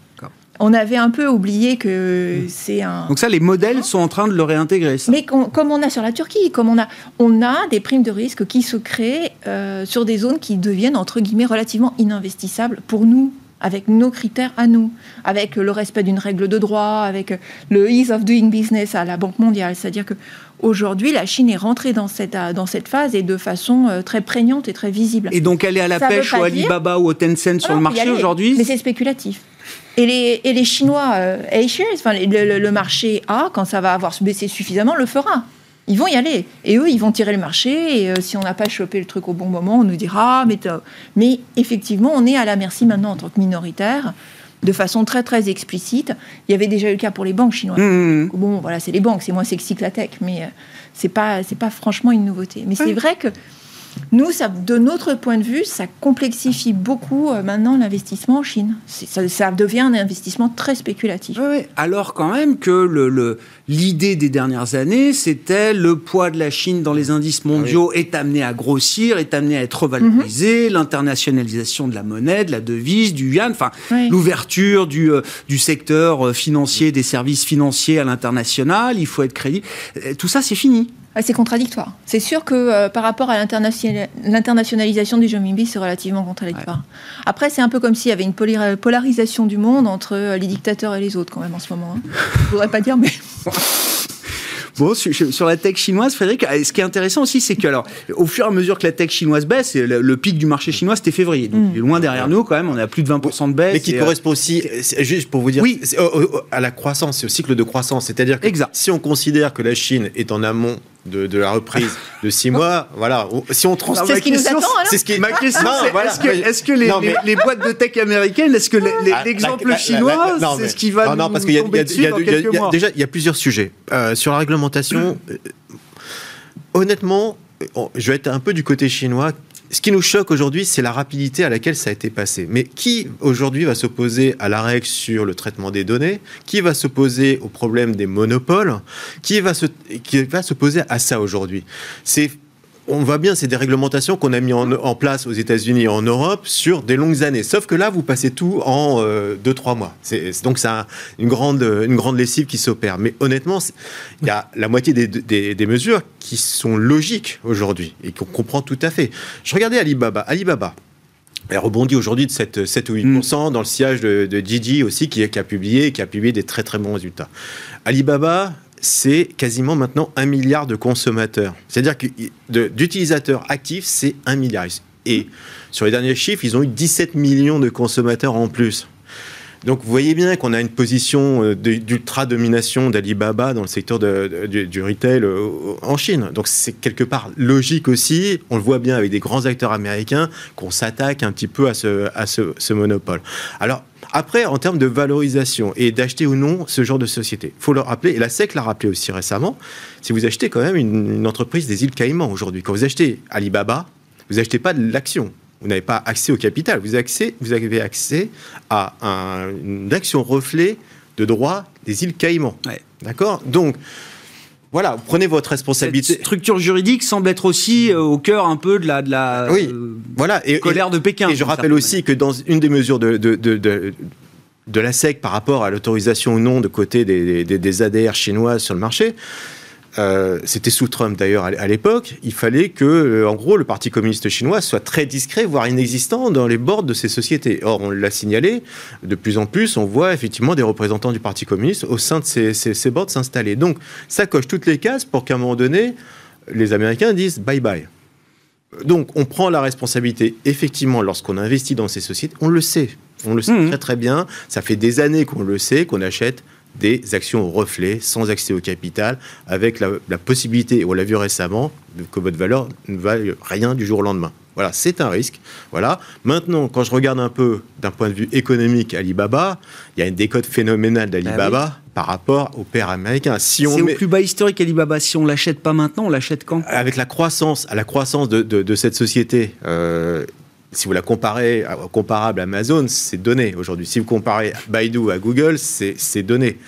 on avait un peu oublié que hmm. c'est un. Donc ça, les modèles sont en train de le réintégrer. Mais comme on a sur la Turquie, comme on a, on a des primes de risque qui se créent euh, sur des zones qui deviennent entre guillemets relativement ininvestissables pour nous avec nos critères à nous, avec le respect d'une règle de droit, avec le ease of doing business à la Banque mondiale. C'est-à-dire que aujourd'hui, la Chine est rentrée dans cette, dans cette phase et de façon euh, très prégnante et très visible. Et donc elle est à la pêche au Alibaba ou au Tencent sur le marché aujourd'hui Mais c'est spéculatif. Et les, et les Chinois, euh, A-shares, enfin, le, marché A, quand ça va avoir baissé suffisamment, le fera. Ils vont y aller. Et eux, ils vont tirer le marché. Et euh, si on n'a pas chopé le truc au bon moment, on nous dira, ah, mais, mais effectivement, on est à la merci maintenant en tant que minoritaire, de façon très, très explicite. Il y avait déjà eu le cas pour les banques chinoises. Mmh. Bon, voilà, c'est les banques, c'est moins sexy que la tech, mais euh, c'est pas, c'est pas franchement une nouveauté. Mais c'est vrai que nous, de notre point de vue, ça complexifie beaucoup euh, maintenant l'investissement en Chine. Ça, devient un investissement très spéculatif. Ouais. Alors quand même que le- l'idée des dernières années, c'était le poids de la Chine dans les indices mondiaux est amené à grossir, est amené à être revalorisé, l'internationalisation de la monnaie, de la devise, du yuan, enfin Oui. l'ouverture du, euh, du secteur euh, financier, des services financiers à l'international, il faut être crédible. Euh, Tout ça, c'est fini. Ah, c'est contradictoire. C'est sûr que euh, par rapport à l'international- l'internationalisation du renminbi, c'est relativement contradictoire. Après, c'est un peu comme s'il y avait une polarisation du monde entre les dictateurs et les autres, quand même, en ce moment. hein. Je voudrais pas dire, mais Bon, sur, la tech chinoise, Frédéric, euh, ce qui est intéressant aussi, c'est que, alors, au fur et à mesure que la tech chinoise baisse, le, le pic du marché chinois, c'était février. Donc, Mm. il est loin derrière nous, quand même. On a plus de 20% de baisse. Mais qui et, euh, correspond aussi, juste pour vous dire, Oui. c'est au- au- à la croissance, c'est au cycle de croissance. C'est-à-dire que Exact. si on considère que la Chine est en amont de, de la reprise de six mois, voilà, si on trans... Alors, c'est ma ce qui nous question, attend, alors c'est ce qui Ma question, Non, c'est voilà. est-ce que, les, Non, les- mais- les boîtes de tech américaines, est-ce que Ah, l'exemple la- chinois, non, c'est mais- ce qui va non, non, nous parce qu'il y a- y y y Déjà, il y a plusieurs sujets. Euh, sur la réglementation, euh, honnêtement, je vais être un peu du côté chinois. Ce qui nous choque aujourd'hui, c'est la rapidité à laquelle ça a été passé. Mais qui aujourd'hui va s'opposer à la règle sur le traitement des données? Qui va s'opposer au problème des monopoles? Qui va s'opposer à ça aujourd'hui? C'est on voit bien, c'est des réglementations qu'on a mis en, en place aux États-Unis et en Europe sur des longues années. Sauf que là, vous passez tout en 2-3 mois. C'est, donc, c'est un- une, grande, une grande lessive qui s'opère. Mais honnêtement, il y a la moitié des, des- des mesures qui sont logiques aujourd'hui et qu'on comprend tout à fait. Je regardais Alibaba. Alibaba. Elle rebondit aujourd'hui de 7, 7 ou 8% dans le sillage de, de Didi aussi, qui, qui a publié, qui a publié des très très bons résultats. Alibaba, c'est quasiment maintenant un milliard de consommateurs. C'est-à-dire que d'utilisateurs actifs, c'est un milliard. Et sur les derniers chiffres, ils ont eu 17 millions de consommateurs en plus. Donc vous voyez bien qu'on a une position euh, d'ultra-domination d'Alibaba dans le secteur du, retail euh, en Chine. Donc c'est quelque part logique aussi, on le voit bien avec des grands acteurs américains, qu'on s'attaque un petit peu à ce monopole. Alors après, en termes de valorisation et d'acheter ou non ce genre de société, il faut le rappeler, et la SEC l'a rappelé aussi récemment, si vous achetez quand même une, une entreprise des îles Caïmans aujourd'hui, quand vous achetez Alibaba, vous n'achetez pas de l'action. Vous n'avez pas accès au capital. Vous avez accès, vous avez accès à un- une action reflet de droit des îles Caïmans. Ouais. D'accord? Donc, voilà, prenez votre Cette responsabilité. structure juridique semble être aussi euh, au cœur un peu de la, de la Oui. euh, Voilà. Et, colère de Pékin. Et je rappelle aussi que dans une des mesures de, de, de, de- de la SEC par rapport à l'autorisation ou non de côté des, des, des ADR chinoises sur le marché, euh, c'était sous Trump d'ailleurs à l'époque, il fallait que, euh, en gros, le Parti communiste chinois soit très discret, voire inexistant dans les boards de ces sociétés. Or, on l'a signalé, de plus en plus, on voit effectivement des représentants du Parti communiste au sein de ces, ces, ces boards s'installer. Donc, ça coche toutes les cases pour qu'à un moment donné, les Américains disent bye bye. Donc, on prend la responsabilité, effectivement, lorsqu'on investit dans ces sociétés, on le sait. On le sait Mhm. très très bien. Ça fait des années qu'on le sait, qu'on achète des actions au reflet, sans accès au capital, avec la, la possibilité, on l'a vu récemment, que votre valeur ne vaille rien du jour au lendemain. Voilà, c'est un risque. Voilà. Maintenant, quand je regarde un peu d'un point de vue économique Alibaba, il y a une décote phénoménale d'Alibaba par rapport au père américain. Si C'est met- au plus bas historique Alibaba. Si on l'achète pas maintenant, on l'achète quand? Avec la croissance, à la croissance de, de- de cette société, euh, si vous la comparez à- comparable à Amazon, c'est donné aujourd'hui. Si vous comparez Baidu à Google, c'est donné.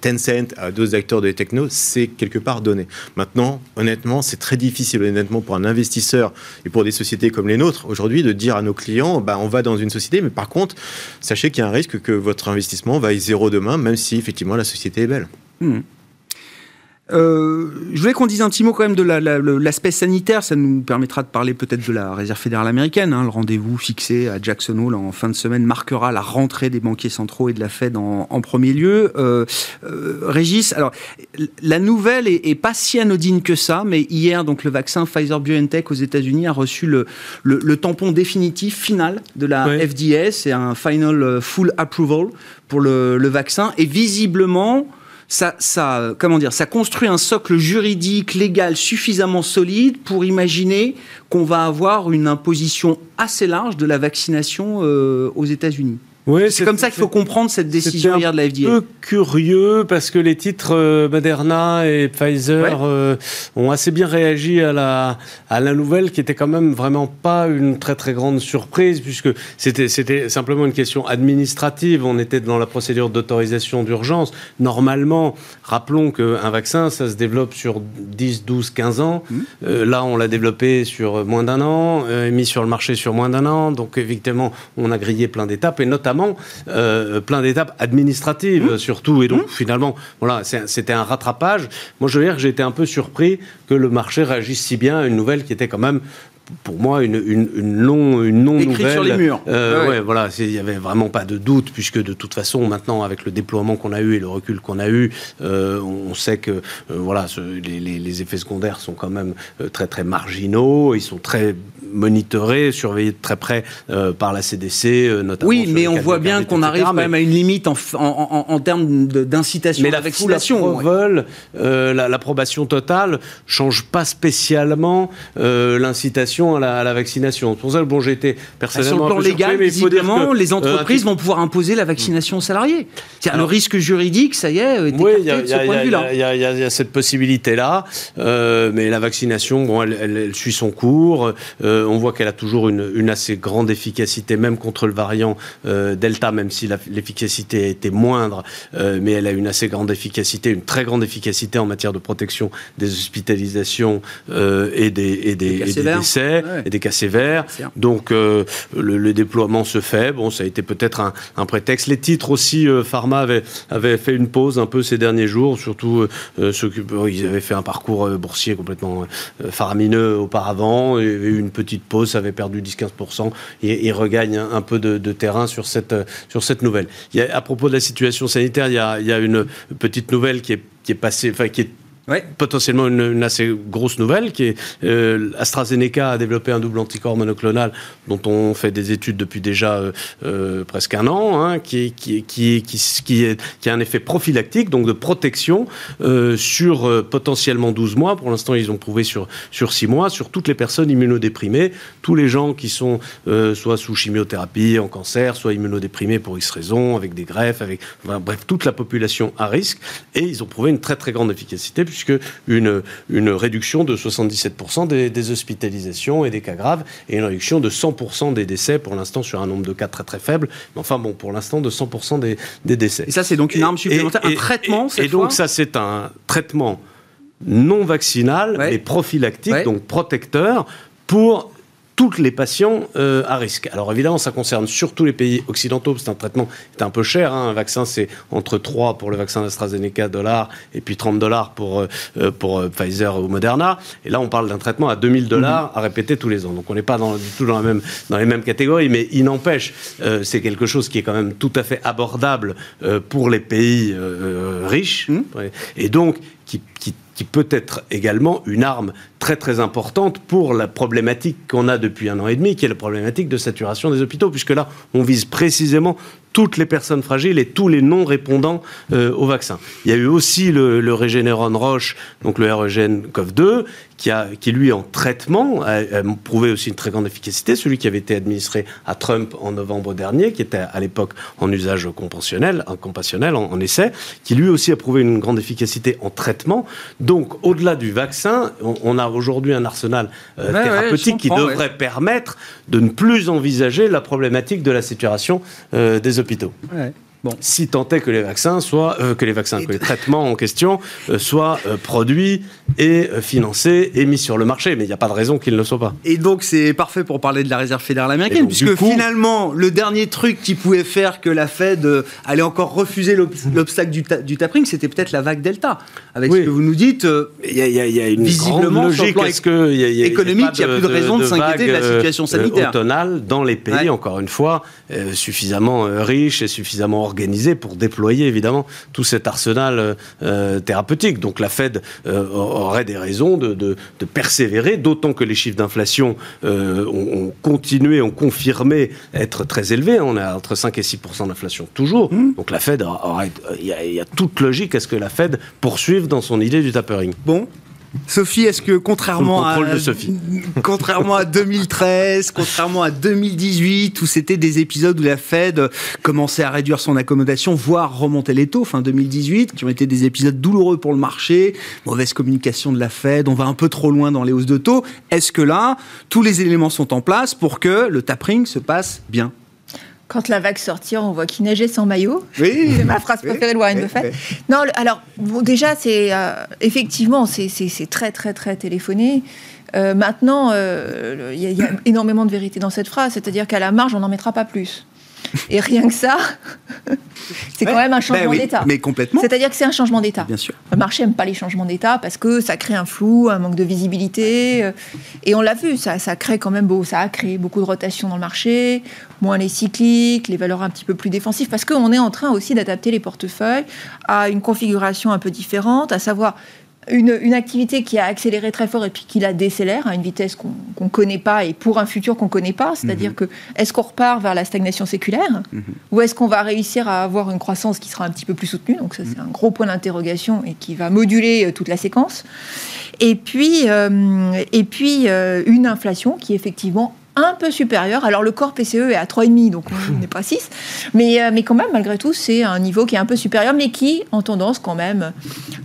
Tencent à d'autres acteurs de techno, c'est quelque part donné. Maintenant, honnêtement, c'est très difficile, honnêtement, pour un investisseur et pour des sociétés comme les nôtres aujourd'hui, de dire à nos clients, bah, on va dans une société, mais par contre, sachez qu'il y a un risque que votre investissement vaille zéro demain, même si effectivement la société est belle. Hmm. Euh, je voulais qu'on dise un petit mot quand même de l'aspect sanitaire. Ça nous permettra de parler peut-être de la réserve fédérale américaine. Hein. Le rendez-vous fixé à Jackson Hole en fin de semaine marquera la rentrée des banquiers centraux et de la Fed en, premier lieu. Euh, euh, Régis, alors la nouvelle est, pas si anodine que ça, mais hier donc le vaccin Pfizer-BioNTech aux États-Unis a reçu le, le, tampon définitif final de la FDA. C'est un final full approval pour le, le vaccin et visiblement ça, comment dire, ça construit un socle juridique, légal suffisamment solide pour imaginer qu'on va avoir une imposition assez large de la vaccination euh, aux États-Unis. Oui, c'est comme ça qu'il faut comprendre cette décision hier de la FDA. Un peu curieux parce que les titres euh, Moderna et Pfizer euh, ont assez bien réagi à la à la nouvelle qui était quand même vraiment pas une très très grande surprise puisque c'était c'était simplement une question administrative. On était dans la procédure d'autorisation d'urgence. Normalement, rappelons qu'un vaccin ça se développe sur 10, 12, 15 ans. Mmh. Euh, là, on l'a développé sur moins d'un an, mis sur le marché sur moins d'un an. Donc évidemment, on a grillé plein d'étapes et notamment euh, plein d'étapes administratives mmh. surtout. Et donc mmh. finalement, voilà, c'était un rattrapage. Moi, je veux dire que j'ai été un peu surpris que le marché réagisse si bien à une nouvelle qui était quand même pour moi une, une, une, long, une non nouvelle. sur les murs. Euh, ouais. voilà, il n'y avait vraiment pas de doute puisque de toute façon maintenant avec le déploiement qu'on a eu et le recul qu'on a eu, euh, on sait que euh, voilà, les, les, les, effets secondaires sont quand même euh, très très marginaux, ils sont très monitorés, surveillés de très près par la CDC, notamment. Oui, mais on voit bien qu'on arrive quand même à une limite en, en, en, termes d'incitation à la, vaccination. La euh, l'approbation totale change pas spécialement l'incitation à la, à la, vaccination. pour ça bon, j'ai été personnellement. Sur le plan légal, mais évidemment, les entreprises vont pouvoir imposer la vaccination aux salariés. Alors, le risque juridique, ça y est, est oui, il y, a, y, a cette possibilité-là, mais la vaccination, bon, elle, elle, suit son cours. Euh, on voit qu'elle a toujours une, assez grande efficacité, même contre le variant euh, Delta, même si l'efficacité a été moindre, euh, mais elle a une assez grande efficacité, une très grande efficacité en matière de protection des hospitalisations et des, décès et des cas sévères. Donc le, déploiement se fait. Bon, ça a été peut-être un, prétexte. Les titres aussi, Pharma avait, fait une pause un peu ces derniers jours, surtout ceux qui ils avaient fait un parcours boursier complètement faramineux auparavant, il y avait eu une petite pause, ça avait perdu 10-15%, et, il regagne un, peu de, terrain sur cette, sur cette nouvelle. Il y a, à propos de la situation sanitaire, il y a, il y a une petite nouvelle qui est, qui est passée, enfin qui est Ouais. Potentiellement une, assez grosse nouvelle qui est euh, AstraZeneca a développé un double anticorps monoclonal dont on fait des études depuis déjà euh, euh, presque un an, hein, qui, qui, qui, qui, qui a un effet prophylactique, donc de protection sur potentiellement 12 mois. Pour l'instant, ils ont prouvé sur, sur 6 mois, sur toutes les personnes immunodéprimées, tous les gens qui sont soit sous chimiothérapie, en cancer, soit immunodéprimés pour X raisons, avec des greffes, avec bref, toute la population à risque. Et ils ont prouvé une très très grande efficacité puisque une, une réduction de 77% des, hospitalisations et des cas graves, et une réduction de 100% des décès, pour l'instant sur un nombre de cas très très faible, mais enfin bon, pour l'instant de 100% des, des, décès. Et ça c'est donc une arme supplémentaire, un traitement Et, donc ça c'est un traitement non vaccinal, mais prophylactique, donc protecteur, pour toutes les patients euh, à risque. Alors évidemment, ça concerne surtout les pays occidentaux, c'est un traitement qui est un peu cher. Hein. Un vaccin, c'est entre 3 pour le vaccin d'AstraZeneca dollars et puis 30 dollars pour, euh, euh, pour Pfizer ou Moderna. Et là, on parle d'un traitement à 2000 dollars mhm. à répéter tous les ans. Donc on n'est pas dans, du tout dans, la même, dans les mêmes catégories, mais il n'empêche, c'est quelque chose qui est quand même tout à fait abordable pour les pays riches. Mhm. Et donc, qui, qui qui peut être également une arme très très importante pour la problématique qu'on a depuis un an et demi, qui est la problématique de saturation des hôpitaux, puisque là, on vise précisément toutes les personnes fragiles et tous les non-répondants euh, au vaccin. Il y a eu aussi le, le Regeneron Roche, donc le REGN COV2, qui, a, qui lui en traitement a, prouvé aussi une très grande efficacité, celui qui avait été administré à Trump en novembre dernier, qui était à l'époque en usage compassionnel, compassionnel en, essai, qui lui aussi a prouvé une grande efficacité en traitement. Donc au-delà du vaccin, on, a aujourd'hui un arsenal euh, thérapeutique qui devrait permettre de ne plus envisager la problématique de la saturation euh, des hôpitaux. Bon. Si tant est que les vaccins soient, euh, que les vaccins, que les traitements en question euh, soient euh, produits et financés et mis sur le marché. Mais il n'y a pas de raison qu'ils ne le soient pas. Et donc c'est parfait pour parler de la réserve fédérale américaine, donc, puisque coup- finalement le dernier truc qui pouvait faire que la Fed allait encore refuser l'ob- l'obstacle du, ta- du tapering, c'était peut-être la vague Delta. Avec Oui. ce que vous nous dites, Il y a, y y une Visiblement, grande sur logique. plan que y a- a- économique, il y a, plus de raison de s'inquiéter de la situation sanitaire. automnale dans les pays, Ouais. encore une fois, suffisamment riches et suffisamment pour déployer évidemment tout cet arsenal euh, euh, thérapeutique. Donc la Fed euh, aurait des raisons de, de- de persévérer, d'autant que les chiffres d'inflation euh, ont, ont continué, ont confirmé être très élevés. On est entre 5 et 6% d'inflation toujours. Mmh. Donc la Fed, aurait- il y, y a toute logique à ce que la Fed poursuive dans son idée du tapering. bon. Sophie, est-ce que contrairement à contrairement à 2013, contrairement à 2018 où c'était des épisodes où la Fed commençait à réduire son accommodation, voire remonter les taux, fin 2018, qui ont été des épisodes douloureux pour le marché, mauvaise communication de la Fed, on va un peu trop loin dans les hausses de taux. Est-ce que là, tous les éléments sont en place pour que le tapering se passe bien? Quand la vague sortira, on voit qu'il neigeait sans maillot. Oui, C'est ma phrase préférée de Warren Buffett. Non, le- alors, bon, déjà, c'est euh, effectivement, c'est très, très, très téléphoné. Euh, maintenant, euh, y, il y a énormément de vérité dans cette phrase, c'est-à-dire qu'à la marge, on n'en mettra pas plus. Et rien que ça, c'est quand même un Ben changement oui, d'état. Mais complètement, C'est-à-dire que c'est un changement d'état. bien sûr. Le marché n'aime pas les changements d'état parce que ça crée un flou, un manque de visibilité. euh, Et on l'a vu, ça, ça crée quand même beau, ça a créé beaucoup de rotation dans le marché, moins les cycliques, les valeurs un petit peu plus défensives, parce qu'on est en train aussi d'adapter les portefeuilles à une configuration un peu différente, à savoir une, une activité qui a accéléré très fort et puis qui la décélère à une vitesse qu'on ne connaît pas et pour un futur qu'on ne connaît pas. C'est-à-dire que est-ce qu'on repart vers la stagnation séculaire ou est-ce qu'on va réussir à avoir une croissance qui sera un petit peu plus soutenue? Donc ça c'est un gros point d'interrogation et qui va moduler euh, toute la séquence. Et puis, euh, et puis euh, une inflation qui effectivement un peu supérieure. Alors le corps PCE est à 3,5, donc on n'est pas 6. Mais, euh, mais quand même, malgré tout, c'est un niveau qui est un peu supérieur, mais qui, en tendance quand même.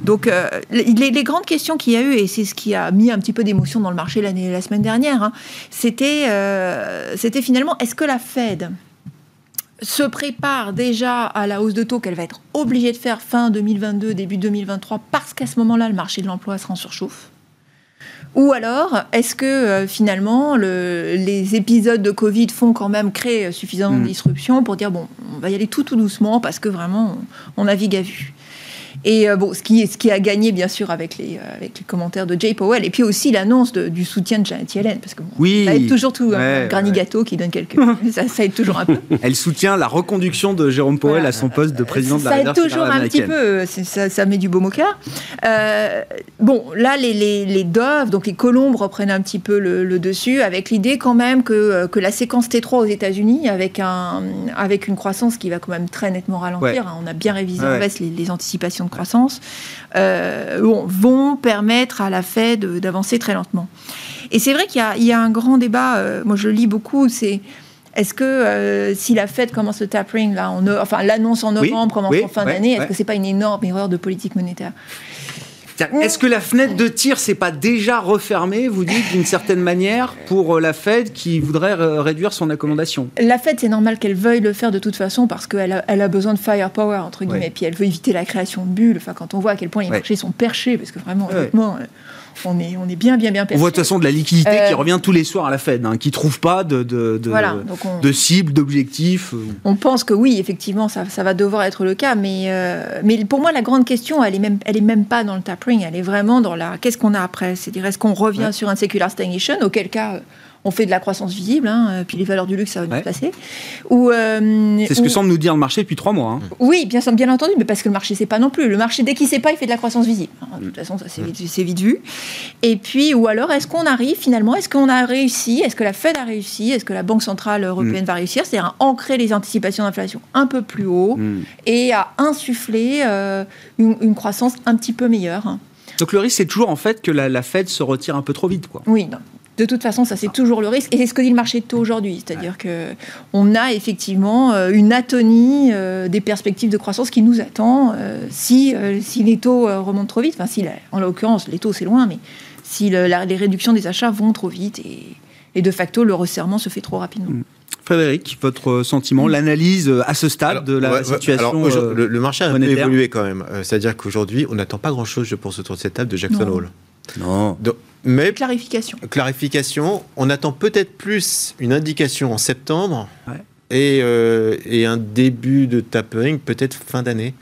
Donc euh, les, les grandes questions qu'il y a eu, et c'est ce qui a mis un petit peu d'émotion dans le marché l'année, la semaine dernière, hein, c'était euh, c'était finalement, est-ce que la Fed se prépare déjà à la hausse de taux qu'elle va être obligée de faire fin 2022, début 2023, parce qu'à ce moment-là, le marché de l'emploi sera en surchauffe? Ou alors, est-ce que euh, finalement, le- les épisodes de Covid font quand même créer suffisamment Mm. de disruption pour dire, bon, on va y aller tout tout doucement parce que vraiment, on, on navigue à vue? Et euh, bon, ce qui, ce qui a gagné, bien sûr, avec les, euh, avec les commentaires de Jay Powell, et puis aussi l'annonce du soutien de Janet Yellen, parce que bon, Oui. ça aide toujours tout, un Ouais, granny ouais. gâteau qui donne quelques... ça, ça aide toujours un peu. Elle soutient la reconduction de Jérôme Powell Voilà. à son poste de président de la ça aide Réserve toujours un petit peu, euh, ça, ça met du baume au cœur. Euh, bon, là, les, les, les doves, donc les colombes reprennent un petit peu le, le dessus, avec l'idée quand même que, euh, que la séquence T3 aux États-Unis, avec, un, avec une croissance qui va quand même très nettement ralentir, Ouais. hein, on a bien révisé en baisse les, les anticipations de croissance, euh, vont permettre à la Fed d'avancer très lentement. Et c'est vrai qu'il y a, il y a un grand débat, euh, moi je le lis beaucoup, c'est est-ce que euh, si la Fed commence le tapering, là, en, enfin l'annonce en Oui, novembre, commence oui, en fin ouais, d'année, est-ce ouais. que c'est pas une énorme erreur de politique monétaire? Est-ce que la fenêtre de tir s'est pas déjà refermée, vous dites, d'une certaine manière, pour euh, la Fed qui voudrait réduire son accommodation? La Fed, c'est normal qu'elle veuille le faire de toute façon parce qu'elle a, elle a besoin de firepower, entre guillemets, Ouais. puis elle veut éviter la création de bulles. Enfin, quand on voit à quel point les Ouais. marchés sont perchés, parce que vraiment, honnêtement, euh, on, est, on est bien, bien, bien On perchés. voit de toute façon de la liquidité Euh, qui revient tous les soirs à la Fed, hein, qui trouve pas de, de, de, Voilà, on, de cible, d'objectif. euh. on pense que oui, effectivement, ça, ça va devoir être le cas, mais, euh, mais pour moi, la grande question, elle est même, elle est même pas dans le tapering, elle est vraiment dans la qu'est-ce qu'on a après? C'est-à-dire, est-ce qu'on revient Ouais. sur un secular stagnation, auquel cas euh, on fait de la croissance visible, hein, euh, puis les valeurs du luxe, ça va nous Ouais. Ou, euh, C'est ce que semble nous dire le marché depuis trois mois. hein. Oui, bien, bien entendu, mais parce que le marché sait pas non plus. Le marché, dès qu'il sait pas, il fait de la croissance visible. Hein, De toute façon, ça c'est vite, c'est vite vu. Et puis, ou alors, est-ce qu'on arrive finalement, est-ce qu'on a réussi, est-ce que la Fed a réussi, est-ce que la Banque Centrale Européenne va réussir, c'est-à-dire à ancrer les anticipations d'inflation un peu plus haut Mm. et à insuffler euh, une, une croissance un petit peu meilleure. Donc le risque, c'est toujours en fait que la, la Fed se retire un peu trop vite. Quoi. Oui, non. De toute façon, ça c'est toujours le risque, et c'est ce que dit le marché de taux aujourd'hui, c'est-à-dire que on a effectivement euh, une atonie euh, des perspectives de croissance qui nous attend euh, si, si les taux remontent trop vite. Enfin, si en l'occurrence les taux c'est loin, mais si le- la- les réductions des achats vont trop vite et, et de facto le resserrement se fait trop rapidement. Frédéric, votre sentiment, l'analyse à ce stade de la situation alors, le, marché a un peu évolué quand même. C'est-à-dire qu'aujourd'hui, on n'attend pas grand-chose, je pense, autour de cette table de Jackson Hole. Non. mais clarification. Clarification. On attend peut-être plus une indication en septembre et, et, un début de tapering peut-être fin d'année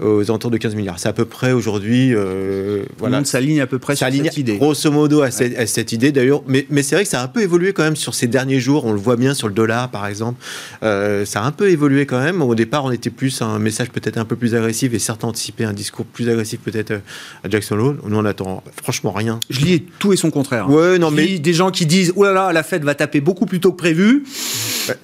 aux alentours de 15 milliards. C'est à peu près aujourd'hui. Euh, voilà. S'aligne à peu près sur cette idée. Grosso modo à, cette, idée d'ailleurs. Mais, mais c'est vrai que ça a un peu évolué quand même sur ces derniers jours. On le voit bien sur le dollar par exemple. Euh, ça a un peu évolué quand même. Au départ, on était plus un message peut-être un peu plus agressif et certains anticipaient un discours plus agressif peut-être euh, à Jackson Hole. Nous, on attend franchement rien. Je lis tout et son contraire. Ouais, non, mais... Des gens qui disent Oh là là, la Fed va taper beaucoup plus tôt que prévu.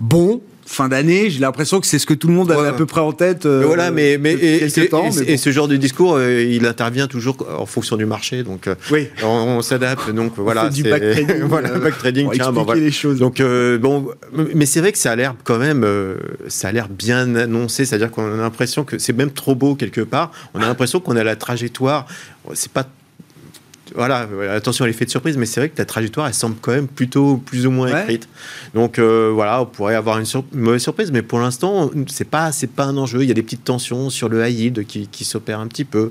Bon, fin d'année. J'ai l'impression que c'est ce que tout le monde avait à peu près en tête. Euh, voilà, mais, mais, et, ce genre de discours, euh, il intervient toujours en fonction du marché. Donc, euh, oui. on, s'adapte. Donc, voilà. du back trading. voilà, back trading. Tiens, bon, les choses. Donc, bon, mais c'est vrai que ça a l'air quand même, ça a l'air bien annoncé. C'est-à-dire qu'on a l'impression que c'est même trop beau quelque part. On a l'impression qu'on a la trajectoire. C'est pas voilà, attention à l'effet de surprise, mais c'est vrai que la trajectoire, elle semble quand même plutôt plus ou moins écrite. Donc euh, voilà, on pourrait avoir une, mauvaise surprise, mais pour l'instant, c'est pas, c'est pas un enjeu. Il y a des petites tensions sur le high yield qui, qui s'opèrent un petit peu.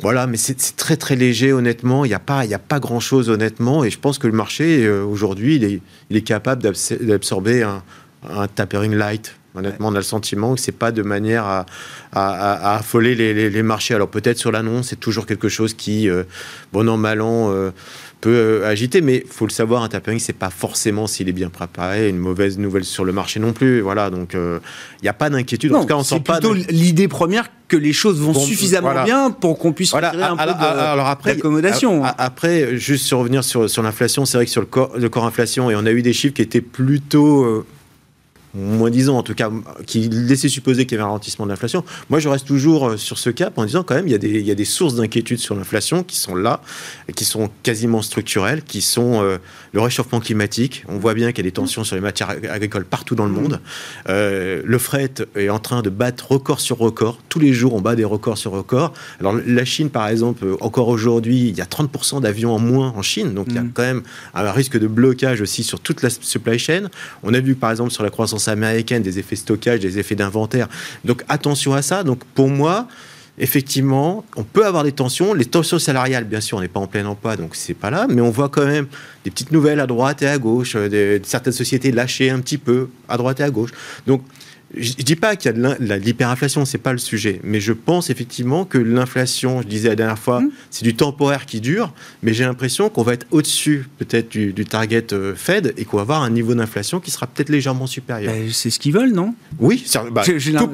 Voilà, mais c'est très très léger, honnêtement. Il n'y a pas, il a pas grand chose, honnêtement. Et je pense que le marché, euh, aujourd'hui, il est, il est capable d'absorber un, un tapering light Honnêtement, on a le sentiment que c'est pas de manière à, à, affoler les, marchés. Alors peut-être sur l'annonce, c'est toujours quelque chose qui, euh, bon an mal an, euh, peut euh, agiter, mais faut le savoir, un tapering, c'est pas forcément s'il est bien préparé, une mauvaise nouvelle sur le marché non plus. Voilà, donc il n'y a pas d'inquiétude. En tout cas, on sent pas. plutôt l'idée première que les choses vont suffisamment bien pour qu'on puisse voilà. un peu alors après, d'accommodation. Après, juste sur revenir sur, sur l'inflation, c'est vrai que sur le corps, le corps inflation, et on a eu des chiffres qui étaient plutôt moins disant en tout cas, qui laissait supposer qu'il y avait un ralentissement de l'inflation. Moi, je reste toujours euh, sur ce cap en disant quand même, il y a des, il y a des sources d'inquiétude sur l'inflation qui sont là, qui sont quasiment structurelles, qui sont euh, le réchauffement climatique. On voit bien qu'il y a des tensions sur les matières agricoles partout dans le monde. Euh, le fret est en train de battre record sur record. Tous les jours, on bat des records sur records. Alors, la Chine, par exemple, encore aujourd'hui, il y a 30% d'avions en moins en Chine. Donc, il y a mm. quand même un risque de blocage aussi sur toute la supply chain. On a vu, par exemple, sur la croissance américaine, des effets stockage, des effets d'inventaire. Donc attention à ça. Donc pour moi, effectivement, on peut avoir des tensions. Les tensions salariales, bien sûr, on n'est pas en plein emploi, donc c'est pas là. Mais on voit quand même des petites nouvelles à droite et à gauche, euh, certaines sociétés lâcher un petit peu à droite et à gauche. Donc je ne dis pas qu'il y a de l'hyperinflation, c'est pas le sujet, mais je pense effectivement que l'inflation, je disais la dernière fois, mmh. c'est du temporaire qui dure, mais j'ai l'impression qu'on va être au-dessus peut-être du, target euh, Fed et qu'on va avoir un niveau d'inflation qui sera peut-être légèrement supérieur. Bah, c'est ce qu'ils veulent, non? Oui, bah,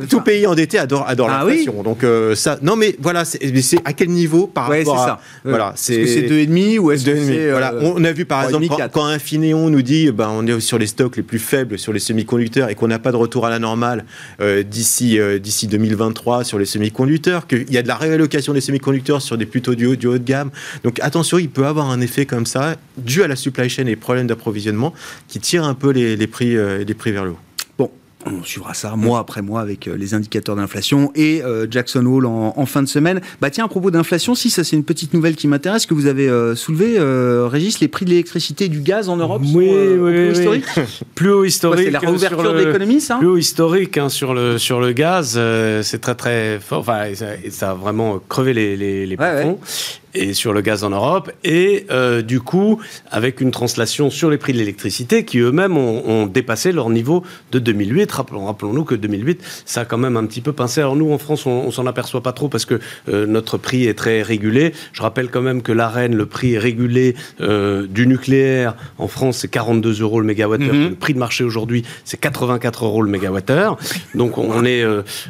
tout, pays endetté adore, adore ah l'inflation. Donc euh, ça, non mais voilà, c'est à quel niveau par rapport à ça. voilà, c'est -ce c'est 2,5 ou est-ce que c'est voilà, euh, on a vu par exemple quand, quand Infineon nous dit, ben, on est sur les stocks les plus faibles sur les semi-conducteurs et qu'on n'a pas de retour à la normale euh, d'ici euh, d'ici 2023 sur les semi-conducteurs, qu'il y a de la réallocation des semi-conducteurs sur des plutôt du haut, du haut de gamme. Donc attention, il peut avoir un effet comme ça, dû à la supply chain et problèmes d'approvisionnement, qui tire un peu euh, les prix vers le haut. On suivra ça mois après mois avec euh, les indicateurs d'inflation et euh, Jackson Hole en, fin de semaine. Bah tiens, à propos d'inflation, si ça c'est une petite nouvelle qui m'intéresse que vous avez euh, soulevé, Régis, les prix de l'électricité et du gaz en Europe oui, sont oui, plus historiques. plus haut historique. c'est la réouverture de l'économie, ça Plus haut historique hein, sur le sur le gaz, c'est très très fort. Enfin, ça, a vraiment crevé les les, les et sur le gaz en Europe, et euh, du coup, avec une translation sur les prix de l'électricité qui eux-mêmes ont, dépassé leur niveau de 2008. Rappelons, rappelons-nous que 2008, ça a quand même un petit peu pincé. Alors nous, en France, on, on s'en aperçoit pas trop parce que euh, notre prix est très régulé. Je rappelle quand même que l'AREN, le prix régulé euh, du nucléaire en France, c'est 42 euros le mégawattheure. Mm Le prix de marché aujourd'hui, c'est 84 euros le mégawattheure. Donc on est,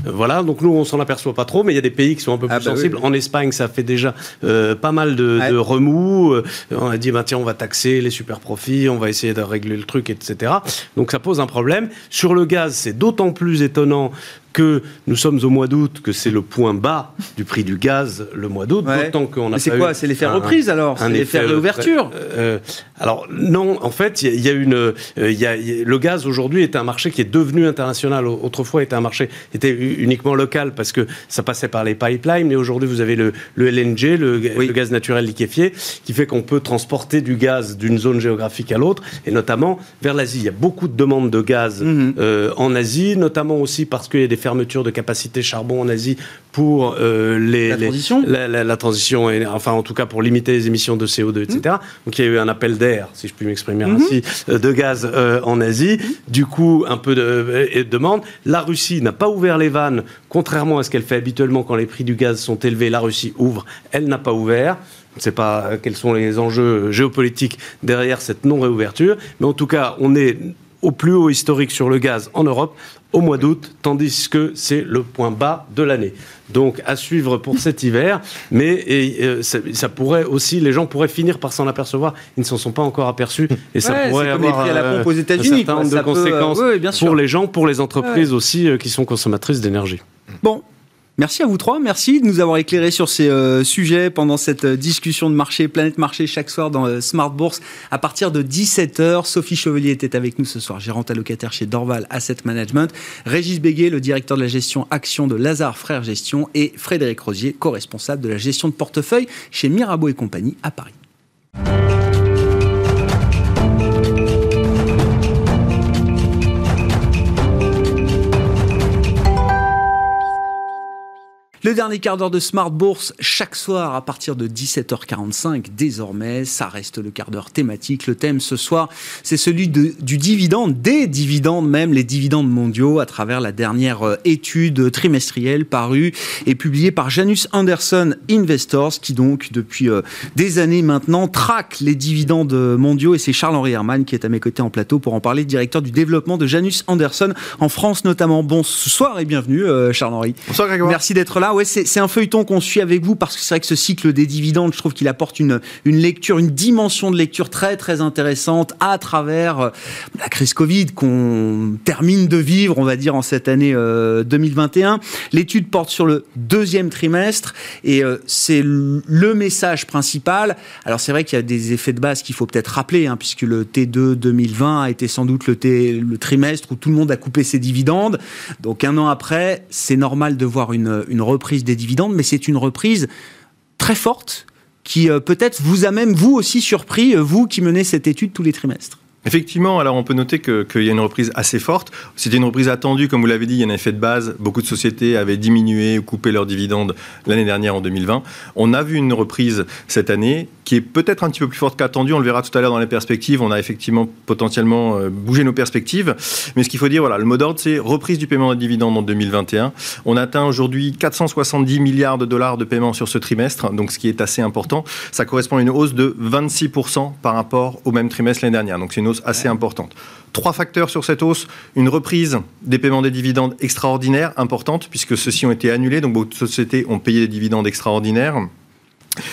voilà. Donc nous, on s'en aperçoit pas trop, mais il y a des pays qui sont un peu ah plus bah sensibles. En Espagne, ça fait déjà euh, pas mal de, remous. Euh, on a dit, bah, tiens, on va taxer les super profits, on va essayer de régler le truc, etc. Donc ça pose un problème. Sur le gaz, c'est d'autant plus étonnant que nous sommes au mois d'août, que c'est le point bas du prix du gaz le mois d'août, Ouais. d'autant qu'on a Mais c'est quoi C'est l'effet reprise alors C'est l'effet effet, euh, réouverture euh, alors non, en fait, il y, a- il y a une, euh, y a- y a- le gaz aujourd'hui est un marché qui est devenu international. Au- Autrefois, était un marché était uniquement local parce que ça passait par les pipelines. Mais aujourd'hui, vous avez le, le LNG, le, ga- Oui. le gaz naturel liquéfié, qui fait qu'on peut transporter du gaz d'une zone géographique à l'autre, et notamment vers l'Asie. Il y a beaucoup de demandes de gaz Mhm. euh, en Asie, notamment aussi parce qu'il y a des fermetures de capacité charbon en Asie pour euh, les, La les- transition la, la- la transition, et- enfin en tout cas pour limiter les émissions de CO2, etc. Donc il y a eu un appel d'air, si je puis m'exprimer Mhm. ainsi, euh, de gaz euh, en Asie. Du coup, un peu de, demande. La Russie n'a pas ouvert les vannes, contrairement à ce qu'elle fait habituellement quand les prix du gaz sont élevés. La Russie ouvre, elle n'a pas ouvert. Je ne sais pas quels sont les enjeux géopolitiques derrière cette non-réouverture, mais en tout cas, on est au plus haut historique sur le gaz en Europe au mois d'août, tandis que c'est le point bas de l'année. Donc à suivre pour cet hiver, mais et, euh, ça, ça pourrait aussi, les gens pourraient finir par s'en apercevoir, ils ne s'en sont pas encore aperçus, et ça Ouais, pourrait avoir à la euh, pompe aux un certain nombre de euh, conséquences ouais, bien sûr. pour les gens, pour les entreprises aussi euh, qui sont consommatrices d'énergie. Bon. Merci à vous trois. Merci de nous avoir éclairé sur ces euh, sujets pendant cette euh, discussion de marché, Planète Marché, chaque soir dans euh, Smart Bourse à partir de 17h. Sophie Chevelier était avec nous ce soir, gérante allocataire chez Dorval Asset Management. Régis Béguet, le directeur de la gestion action de Lazare Frères Gestion. Et Frédéric Rosier, co-responsable de la gestion de portefeuille chez Mirabeau et compagnie à Paris. Le dernier quart d'heure de Smart Bourse, chaque soir à partir de 17h45, désormais, ça reste le quart d'heure thématique. Le thème ce soir, c'est celui de- du dividende, des dividendes même, les dividendes mondiaux, à travers la dernière euh, étude trimestrielle parue et publiée par Janus Anderson Investors, qui donc, depuis euh, des années maintenant, traque les dividendes mondiaux. Et c'est Charles-Henri Hermann qui est à mes côtés en plateau pour en parler, directeur du développement de Janus Anderson en France notamment. Bonsoir et bienvenue, euh, Charles-Henri. Bonsoir Grégoire. Merci d'être là. Ouais, c'est un feuilleton qu'on suit avec vous parce que c'est vrai que ce cycle des dividendes, je trouve qu'il apporte une, une lecture, une dimension de lecture très très intéressante à travers euh, la crise Covid qu'on termine de vivre, on va dire, en cette année euh, 2021. L'étude porte sur le deuxième trimestre et euh, c'est le le message principal. Alors c'est vrai qu'il y a des effets de base qu'il faut peut-être rappeler, hein, puisque le T2 2020 a été sans doute le, T- le trimestre où tout le monde a coupé ses dividendes. Donc un an après, c'est normal de voir une, une reprise des dividendes, mais c'est une reprise très forte qui euh, peut-être vous a même vous aussi surpris, euh, vous qui menez cette étude tous les trimestres. Effectivement, alors on peut noter que- qu'il y a une reprise assez forte. C'était une reprise attendue, comme vous l'avez dit, il y a un effet de base. Beaucoup de sociétés avaient diminué ou coupé leurs dividendes l'année dernière en 2020. On a vu une reprise cette année qui est peut-être un petit peu plus forte qu'attendue. On le verra tout à l'heure dans les perspectives. On a effectivement potentiellement euh, bougé nos perspectives. Mais ce qu'il faut dire, voilà, le mot d'ordre, c'est reprise du paiement des dividendes en 2021. On atteint aujourd'hui 470 milliards de dollars de paiement sur ce trimestre, donc ce qui est assez important. Ça correspond à une hausse de 26% par rapport au même trimestre l'année dernière. Donc c'est une hausse assez importante. Trois facteurs sur cette hausse. Une reprise des paiements des dividendes extraordinaires importante, puisque ceux-ci ont été annulés. Donc beaucoup de sociétés ont payé des dividendes extraordinaires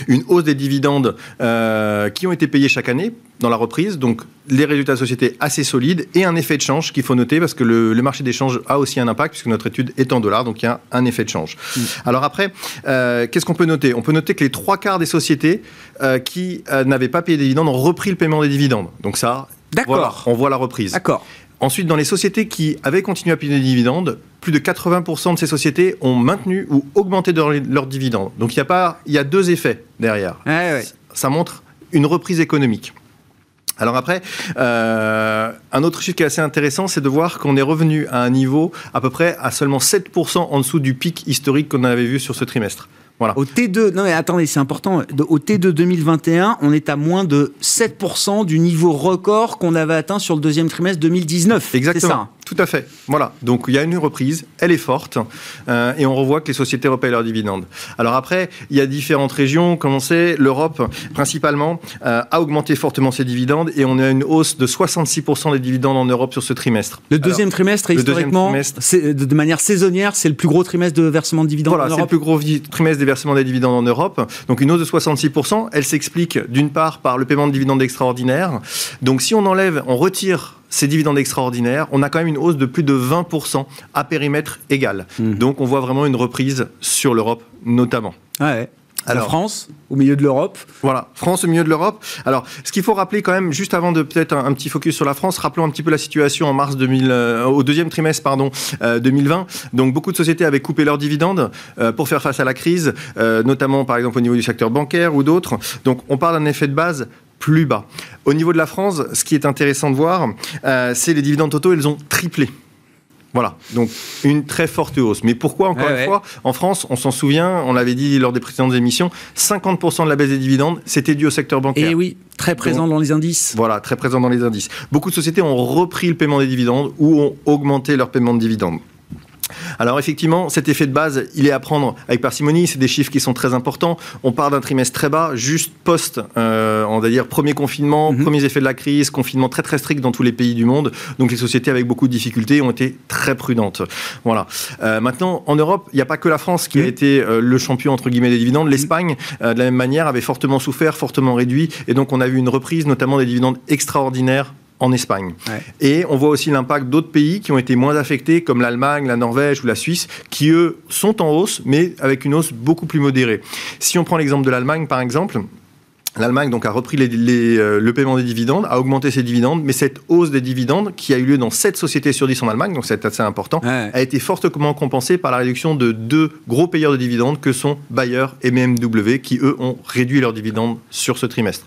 une hausse des dividendes euh, qui ont été payés chaque année dans la reprise, donc les résultats de société assez solides et un effet de change qu'il faut noter parce que le, le marché des changes a aussi un impact puisque notre étude est en dollars, donc il y a un effet de change. Alors après, euh, qu'est-ce qu'on peut noter? On peut noter que les trois quarts des sociétés euh, qui n'avaient pas payé des dividendes ont repris le paiement des dividendes. Donc ça, D'accord. voilà, on voit la reprise. D'accord. Ensuite, dans les sociétés qui avaient continué à payer des dividendes, plus de 80% de ces sociétés ont maintenu ou augmenté leurs leur dividendes. Donc il y, a pas, il y a deux effets derrière. Ouais. Ça montre une reprise économique. Alors après, euh, un autre chiffre qui est assez intéressant, c'est de voir qu'on est revenu à un niveau à peu près à seulement 7% en dessous du pic historique qu'on avait vu sur ce trimestre. Voilà. Au T2, non mais attendez, c'est important. Au T2 2021, on est à moins de 7% du niveau record qu'on avait atteint sur le deuxième trimestre 2019. Exactement. C'est ça. Tout à fait. Voilà. Donc il y a une reprise, elle est forte, euh, et on revoit que les sociétés repayent leurs dividendes. Alors après, il y a différentes régions. Comme on sait, l'Europe, principalement, euh, a augmenté fortement ses dividendes, et on a une hausse de 66% des dividendes en Europe sur ce trimestre. Le deuxième trimestre, le deuxième historiquement, trimestre- de manière saisonnière, c'est le plus gros trimestre de versement de dividendes Voilà, en c'est le Europe. plus gros trimestre des versements des dividendes en Europe. Donc une hausse de 66%. Elle s'explique d'une part par le paiement de dividendes extraordinaires. Donc si on enlève, on retire ces dividendes extraordinaires, on a quand même une hausse de plus de 20% à périmètre égal. Mmh. Donc on voit vraiment une reprise sur l'Europe notamment. Ouais. Alors- la France, au milieu de l'Europe. Voilà, France au milieu de l'Europe. Alors, ce qu'il faut rappeler quand même, juste avant de peut-être un, un petit focus sur la France, rappelons un petit peu la situation en mars 2000, euh, au deuxième trimestre pardon, euh, 2020. Donc, beaucoup de sociétés avaient coupé leurs dividendes euh, pour faire face à la crise, euh, notamment par exemple au niveau du secteur bancaire ou d'autres. Donc, on parle d'un effet de base plus bas. Au niveau de la France, ce qui est intéressant de voir, euh, c'est les dividendes totaux, ils ont triplé. Voilà, donc une très forte hausse. Mais pourquoi, encore Ouais, une fois, en France, on s'en souvient, on l'avait dit lors des précédentes émissions, 50% de la baisse des dividendes, c'était dû au secteur bancaire. Et oui, très présent dans les indices. Voilà, très présent dans les indices. Beaucoup de sociétés ont repris le paiement des dividendes ou ont augmenté leur paiement de dividendes. Alors effectivement, cet effet de base, il est à prendre avec parcimonie. C'est des chiffres qui sont très importants. On part d'un trimestre très bas, juste post, euh, on va dire premier confinement, Mhm. premiers effets de la crise, confinement très très strict dans tous les pays du monde. Donc les sociétés avec beaucoup de difficultés ont été très prudentes. Voilà. Euh, maintenant, en Europe, il n'y a pas que la France qui a Mhm. été euh, le champion entre guillemets des dividendes. L'Espagne, euh, de la même manière, avait fortement souffert, fortement réduit, et donc on a vu une reprise, notamment des dividendes extraordinaires en Espagne. Ouais. Et on voit aussi l'impact d'autres pays qui ont été moins affectés, comme l'Allemagne, la Norvège ou la Suisse, qui eux sont en hausse, mais avec une hausse beaucoup plus modérée. Si on prend l'exemple de l'Allemagne, par exemple, L'Allemagne donc a repris les- les, euh, le paiement des dividendes, a augmenté ses dividendes, mais cette hausse des dividendes qui a eu lieu dans 7 sociétés sur 10 en Allemagne, donc c'est assez important, Ouais. a été fortement compensée par la réduction de deux gros payeurs de dividendes que sont Bayer et BMW, qui eux ont réduit leurs dividendes sur ce trimestre,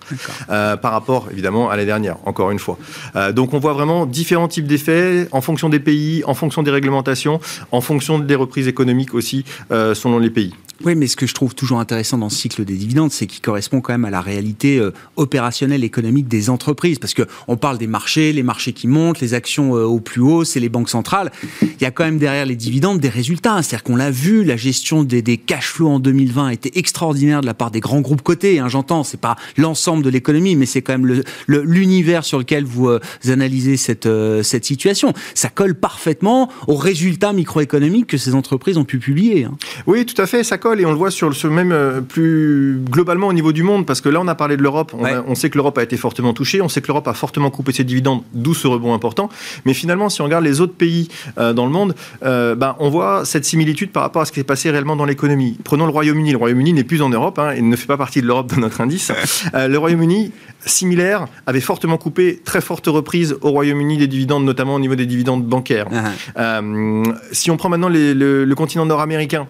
Euh, par rapport évidemment à l'année dernière, encore une fois. Euh, donc on voit vraiment différents types d'effets en fonction des pays, en fonction des réglementations, en fonction des reprises économiques aussi, selon les pays. Oui, mais ce que je trouve toujours intéressant dans ce cycle des dividendes, c'est qu'il correspond quand même à la réalité euh, opérationnelle économique des entreprises. Parce que on parle des marchés, les marchés qui montent, les actions euh, au plus haut, c'est les banques centrales. Il y a quand même derrière les dividendes des résultats. C'est-à-dire qu'on l'a vu, la gestion des, des cash flows en 2020 était extraordinaire de la part des grands groupes cotés. Hein, J'entends, c'est pas l'ensemble de l'économie, mais c'est quand même l'univers sur lequel vous euh, analysez cette, cette situation. Ça colle parfaitement aux résultats microéconomiques que ces entreprises ont pu publier. hein. Oui, tout à fait, ça colle et on le voit sur le ce même euh, plus globalement au niveau du monde parce que là on a parlé de l'Europe, on, a- Ouais. on sait que l'Europe a été fortement touchée, on sait que l'Europe a fortement coupé ses dividendes, d'où ce rebond important. Mais finalement, si on regarde les autres pays euh, dans le monde, euh, ben, on voit cette similitude par rapport à ce qui s'est passé réellement dans l'économie. Prenons le Royaume-Uni. Le Royaume-Uni n'est plus en Europe, hein, il ne fait pas partie de l'Europe dans notre indice. Le Royaume-Uni, similaire, avait fortement coupé, très forte reprise au Royaume-Uni des dividendes, notamment au niveau des dividendes bancaires. Ah, Euh, si on prend maintenant les- le, le continent nord-américain,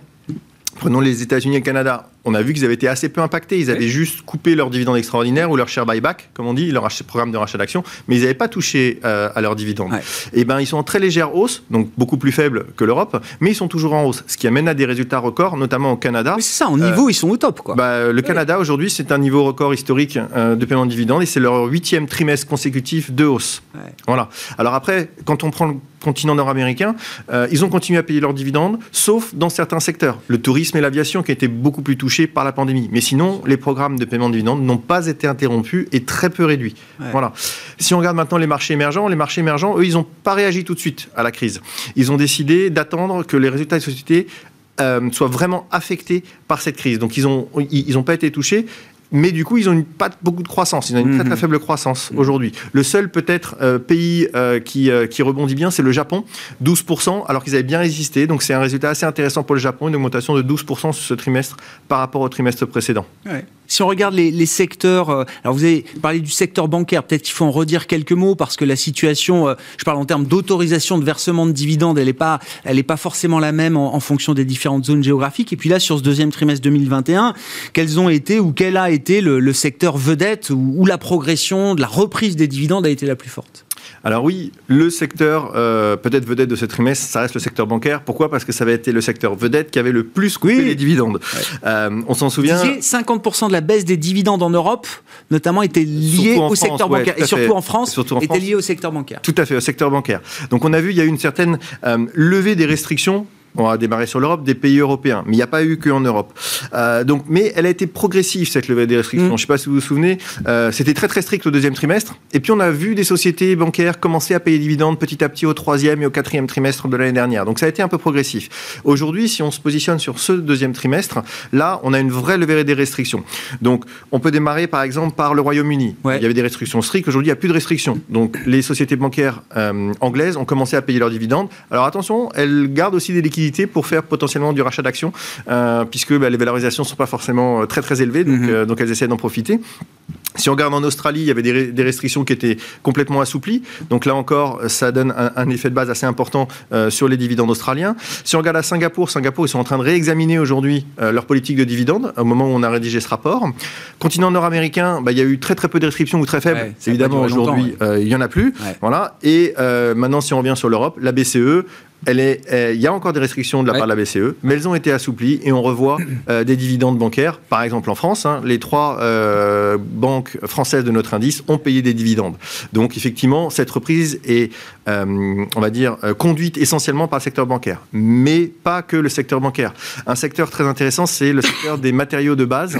prenons les États-Unis et le Canada, on a vu qu'ils avaient été assez peu impactés. Ils avaient juste coupé leurs dividendes extraordinaires ou leur share buyback, comme on dit, leur programme de rachat d'actions, mais ils n'avaient pas touché euh, à leurs dividendes. Ouais. Et ben, ils sont en très légère hausse, donc beaucoup plus faible que l'Europe, mais ils sont toujours en hausse, ce qui amène à des résultats records, notamment au Canada. Oui, c'est ça, en niveau, ils sont au top, quoi. Bah, le Canada, aujourd'hui, c'est un niveau record historique euh, de paiement de dividendes et c'est leur huitième trimestre consécutif de hausse. Ouais. Voilà. Alors après, quand on prend le continent nord-américain, euh, ils ont continué à payer leurs dividendes, sauf dans certains secteurs. Le tourisme et l'aviation qui étaient beaucoup plus touchés par la pandémie. Mais sinon, les programmes de paiement de dividendes n'ont pas été interrompus et très peu réduits. Ouais. Voilà. Si on regarde maintenant les marchés émergents, les marchés émergents, eux, ils n'ont pas réagi tout de suite à la crise. Ils ont décidé d'attendre que les résultats des sociétés euh, soient vraiment affectés par cette crise. Donc ils n'ont ils, ils ont pas été touchés. Mais du coup, ils n'ont pas beaucoup de croissance. Ils ont une très très Mhm. faible croissance aujourd'hui. Le seul peut-être euh, pays euh, qui, euh, qui rebondit bien, c'est le Japon, 12%, alors qu'ils avaient bien résisté. Donc c'est un résultat assez intéressant pour le Japon, une augmentation de 12% sur ce trimestre par rapport au trimestre précédent. Si on regarde les, les secteurs, euh, alors vous avez parlé du secteur bancaire, peut-être qu'il faut en redire quelques mots parce que la situation, euh, je parle en termes d'autorisation de versement de dividendes, elle n'est pas, pas forcément la même en, fonction des différentes zones géographiques. Et puis là, sur ce deuxième trimestre 2021, quels ont été ou quel a été le, le secteur vedette où, où la progression de la reprise des dividendes a été la plus forte? Alors oui, le secteur euh, peut-être vedette de ce trimestre, ça reste le secteur bancaire. Pourquoi? Parce que ça avait été le secteur vedette qui avait le plus coupé Oui. les dividendes. Euh, on s'en souvient. disiez 50% de la baisse des dividendes en Europe, notamment, était liée au France, secteur ouais, bancaire. Et surtout en France, Surtout en était France. liée au secteur bancaire. Tout à fait, au secteur bancaire. Donc on a vu, il y a eu une certaine euh, levée des restrictions on a démarré sur l'Europe, des pays européens. Mais il n'y a pas eu qu'en Europe. Euh, donc, mais elle a été progressive, cette levée des restrictions. Mm. Je ne sais pas si vous vous souvenez, euh, c'était très très strict au deuxième trimestre. Et puis on a vu des sociétés bancaires commencer à payer des dividendes petit à petit au troisième et au quatrième trimestre de l'année dernière. Donc ça a été un peu progressif. Aujourd'hui, si on se positionne sur ce deuxième trimestre, là, on a une vraie levée des restrictions. Donc on peut démarrer par exemple par le Royaume-Uni. Ouais. Il y avait des restrictions strictes. Aujourd'hui, il n'y a plus de restrictions. Donc les sociétés bancaires euh, anglaises ont commencé à payer leurs dividendes. Alors attention, elles gardent aussi des liquidités pour faire potentiellement du rachat d'actions, euh, puisque bah, les valorisations ne sont pas forcément euh, très très élevées, donc, Mhm. euh, donc elles essaient d'en profiter. Si on regarde en Australie, il y avait des, restrictions qui étaient complètement assouplies. Donc là encore, ça donne un, un effet de base assez important euh, sur les dividendes australiens. Si on regarde à Singapour, Singapour, ils sont en train de réexaminer aujourd'hui euh, leur politique de dividendes au moment où on a rédigé ce rapport. Continent nord-américain, bah, il y a eu très très peu de restrictions ou très faibles. Ouais, évidemment aujourd'hui, euh, il y en a plus. Ouais. Voilà. Et maintenant, si on revient sur l'Europe, la BCE, elle est, il y a encore des restrictions de la Ouais. part de la BCE, mais elles ont été assouplies et on revoit euh, des dividendes bancaires. Par exemple, en France, hein, les trois euh, banques françaises de notre indice ont payé des dividendes. Donc, effectivement, cette reprise est, euh, on va dire, euh, conduite essentiellement par le secteur bancaire, mais pas que le secteur bancaire. Un secteur très intéressant, c'est le secteur des matériaux de base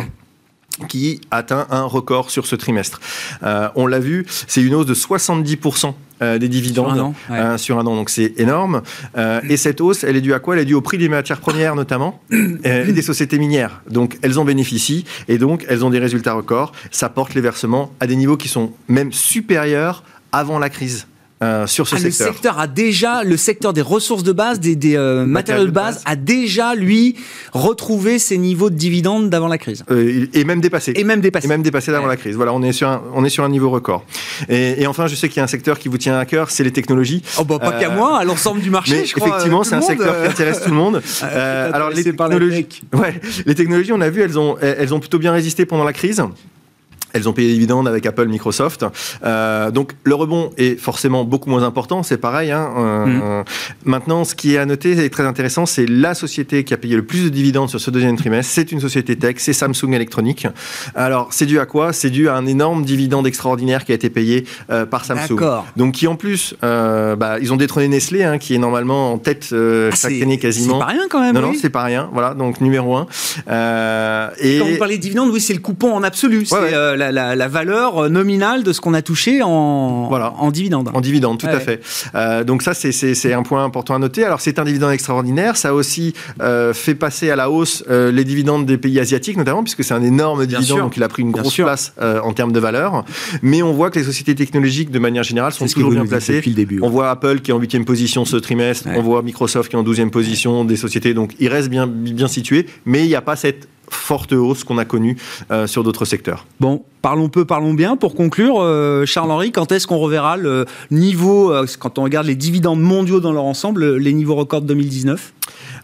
qui atteint un record sur ce trimestre. Euh, on l'a vu, c'est une hausse de 70% euh, des dividendes Sur un an, ouais. euh, sur un an, donc c'est énorme. Euh, et cette hausse, elle est due à quoi? Elle est due au prix des matières premières notamment et des sociétés minières. Donc elles en bénéficient et donc elles ont des résultats records. Ça porte les versements à des niveaux qui sont même supérieurs avant la crise. Euh, sur ce Ah, le secteur. secteur a déjà, le secteur des ressources de base, des, des, euh, matériaux de base, a déjà, lui, retrouvé ses niveaux de dividendes d'avant la crise. Euh, et même dépassé. Et même dépassé. Et même dépassé d'avant Ouais. la crise. Voilà, on est sur un, on est sur un niveau record. Et, et enfin, je sais qu'il y a un secteur qui vous tient à cœur, c'est les technologies. Oh, bah, pas qu'à moi, à l'ensemble du marché, Mais je crois. effectivement, c'est un secteur qui intéresse tout le monde. Est alors les technologies, tech. ouais, les technologies, on a vu, elles ont, elles ont plutôt bien résisté pendant la crise. Elles ont payé des dividendes avec Apple, Microsoft. Euh, donc le rebond est forcément beaucoup moins important, c'est pareil. Hein, euh, Mhm. euh, maintenant, ce qui est à noter, c'est très intéressant, c'est la société qui a payé le plus de dividendes sur ce deuxième trimestre. C'est une société tech, c'est Samsung Electronics. Alors c'est dû à quoi? C'est dû à un énorme dividende extraordinaire qui a été payé euh, par Samsung. D'accord. Donc qui en plus, bah, ils ont détrôné Nestlé, hein, qui est normalement en tête Ah, chaque année quasiment. C'est pas rien quand même. Non, non, c'est pas rien. Voilà, donc numéro un. Et Quand vous parlez de dividendes, oui, c'est le coupon en absolu. Ouais. La, la- la valeur euh, nominale de ce qu'on a touché en, Voilà. en dividende. En dividende, tout Ouais. à fait. Euh, donc ça, c'est- un point important à noter. Alors c'est un dividende extraordinaire. Ça a aussi euh, fait passer à la hausse euh, les dividendes des pays asiatiques, notamment, puisque c'est un énorme Bien dividende, sûr. donc il a pris une Bien grosse sûr. place euh, en termes de valeur. Mais on voit que les sociétés technologiques, de manière générale, sont toujours bien placées. depuis le début. On voit Apple qui est en huitième position ce trimestre. Ouais. On voit Microsoft qui est en douzième position des sociétés. Donc ils restent bien, bien situés. Mais il n'y a pas cette forte hausse qu'on a connue euh, sur d'autres secteurs. Bon, parlons peu, parlons bien. Pour conclure, euh, Charles-Henri, quand est-ce qu'on reverra le niveau, euh, quand on regarde les dividendes mondiaux dans leur ensemble, les niveaux records de 2019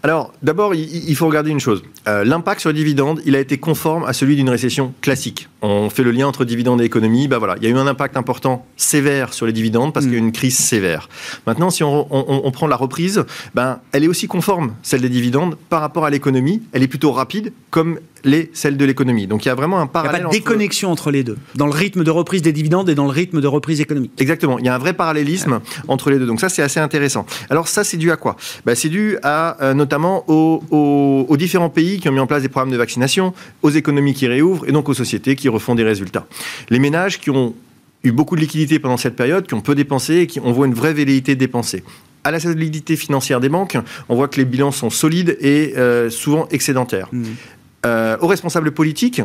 Alors, d'abord, il, faut regarder une chose. L'impact sur les dividendes, il a été conforme à celui d'une récession classique. On fait le lien entre dividendes et économie. Bah voilà, il y a eu un impact important sévère sur les dividendes parce Mm. qu'il y a eu une crise sévère. Maintenant, si on, on- on prend la reprise, ben, elle est aussi conforme, celle des dividendes, par rapport à l'économie. Elle est plutôt rapide, comme les celles de l'économie. Donc, il y a vraiment un Il n'y a parallèle. pas de entre- déconnexion entre les deux, dans le rythme de reprise des dividendes et dans le rythme de reprise économique. Exactement, il y a un vrai parallélisme entre les deux. Donc ça, c'est assez intéressant. Alors ça, c'est dû à quoi? Ben, C'est dû à euh, notamment aux, aux- aux différents pays qui ont mis en place des programmes de vaccination, aux économies qui réouvrent et donc aux sociétés qui refont des résultats. Les ménages qui ont eu beaucoup de liquidités pendant cette période, qui ont peu dépensé et qui on voit une vraie velléité de dépenser. À la solidité financière des banques, on voit que les bilans sont solides et euh, souvent excédentaires. Mm. Euh, aux responsables politiques,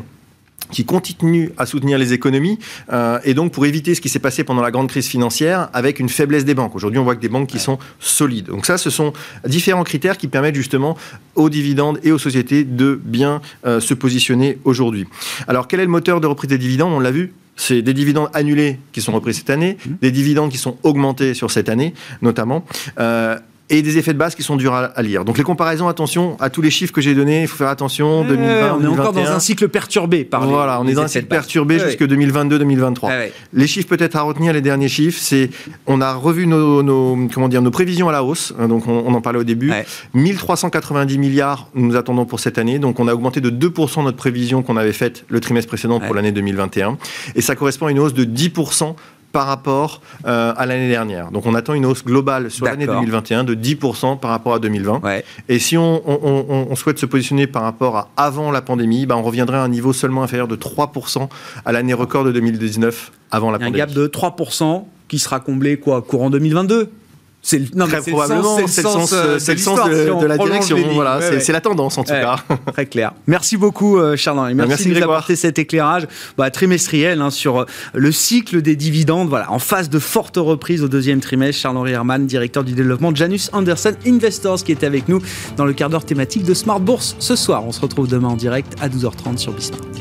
qui continuent à soutenir les économies euh, et donc pour éviter ce qui s'est passé pendant la grande crise financière avec une faiblesse des banques. Aujourd'hui, on voit que des banques qui sont solides. Donc ça, ce sont différents critères qui permettent justement aux dividendes et aux sociétés de bien euh, se positionner aujourd'hui. Alors, quel est le moteur de reprise des dividendes? On l'a vu. C'est des dividendes annulés qui sont repris cette année, des dividendes qui sont augmentés sur cette année, notamment. Euh, et des effets de base qui sont durs à, à lire. Donc les comparaisons, attention à tous les chiffres que j'ai donnés, il faut faire attention. 2020, Ouais, on est encore 2021. dans un cycle perturbé par les- Voilà, on les est dans un cycle perturbé Ouais, jusque 2022-2023. ouais. Ouais, Les chiffres peut-être à retenir, les derniers chiffres, c'est on a revu nos, nos- comment dire nos prévisions à la hausse. hein, Donc on, on en parlait au début. Ouais. 1390 milliards nous attendons pour cette année. Donc on a augmenté de 2% notre prévision qu'on avait faite le trimestre précédent pour l'année 2021. Et ça correspond à une hausse de 10% par rapport euh, à l'année dernière. Donc on attend une hausse globale sur l'année 2021 de 10% par rapport à 2020. Et si on, on, souhaite se positionner par rapport à avant la pandémie, bah, on reviendrait à un niveau seulement inférieur de 3% à l'année record de 2019 avant la pandémie. Un gap de 3% qui sera comblé quoi courant 2022 c'est non, Très probablement, c'est le sens, le sens, de, la direction. Voilà, c'est la tendance en tout cas. Très clair. Merci beaucoup, euh, Charles. Merci, merci de nous apporter cet éclairage bah, trimestriel hein, sur euh, le cycle des dividendes. Voilà, en phase de forte reprise au deuxième trimestre. Charles-Henri Herman, directeur du développement de Janus Anderson Investors, qui était avec nous dans le quart d'heure thématique de Smart Bourse ce soir. On se retrouve demain en direct à 12h30 sur Bismart.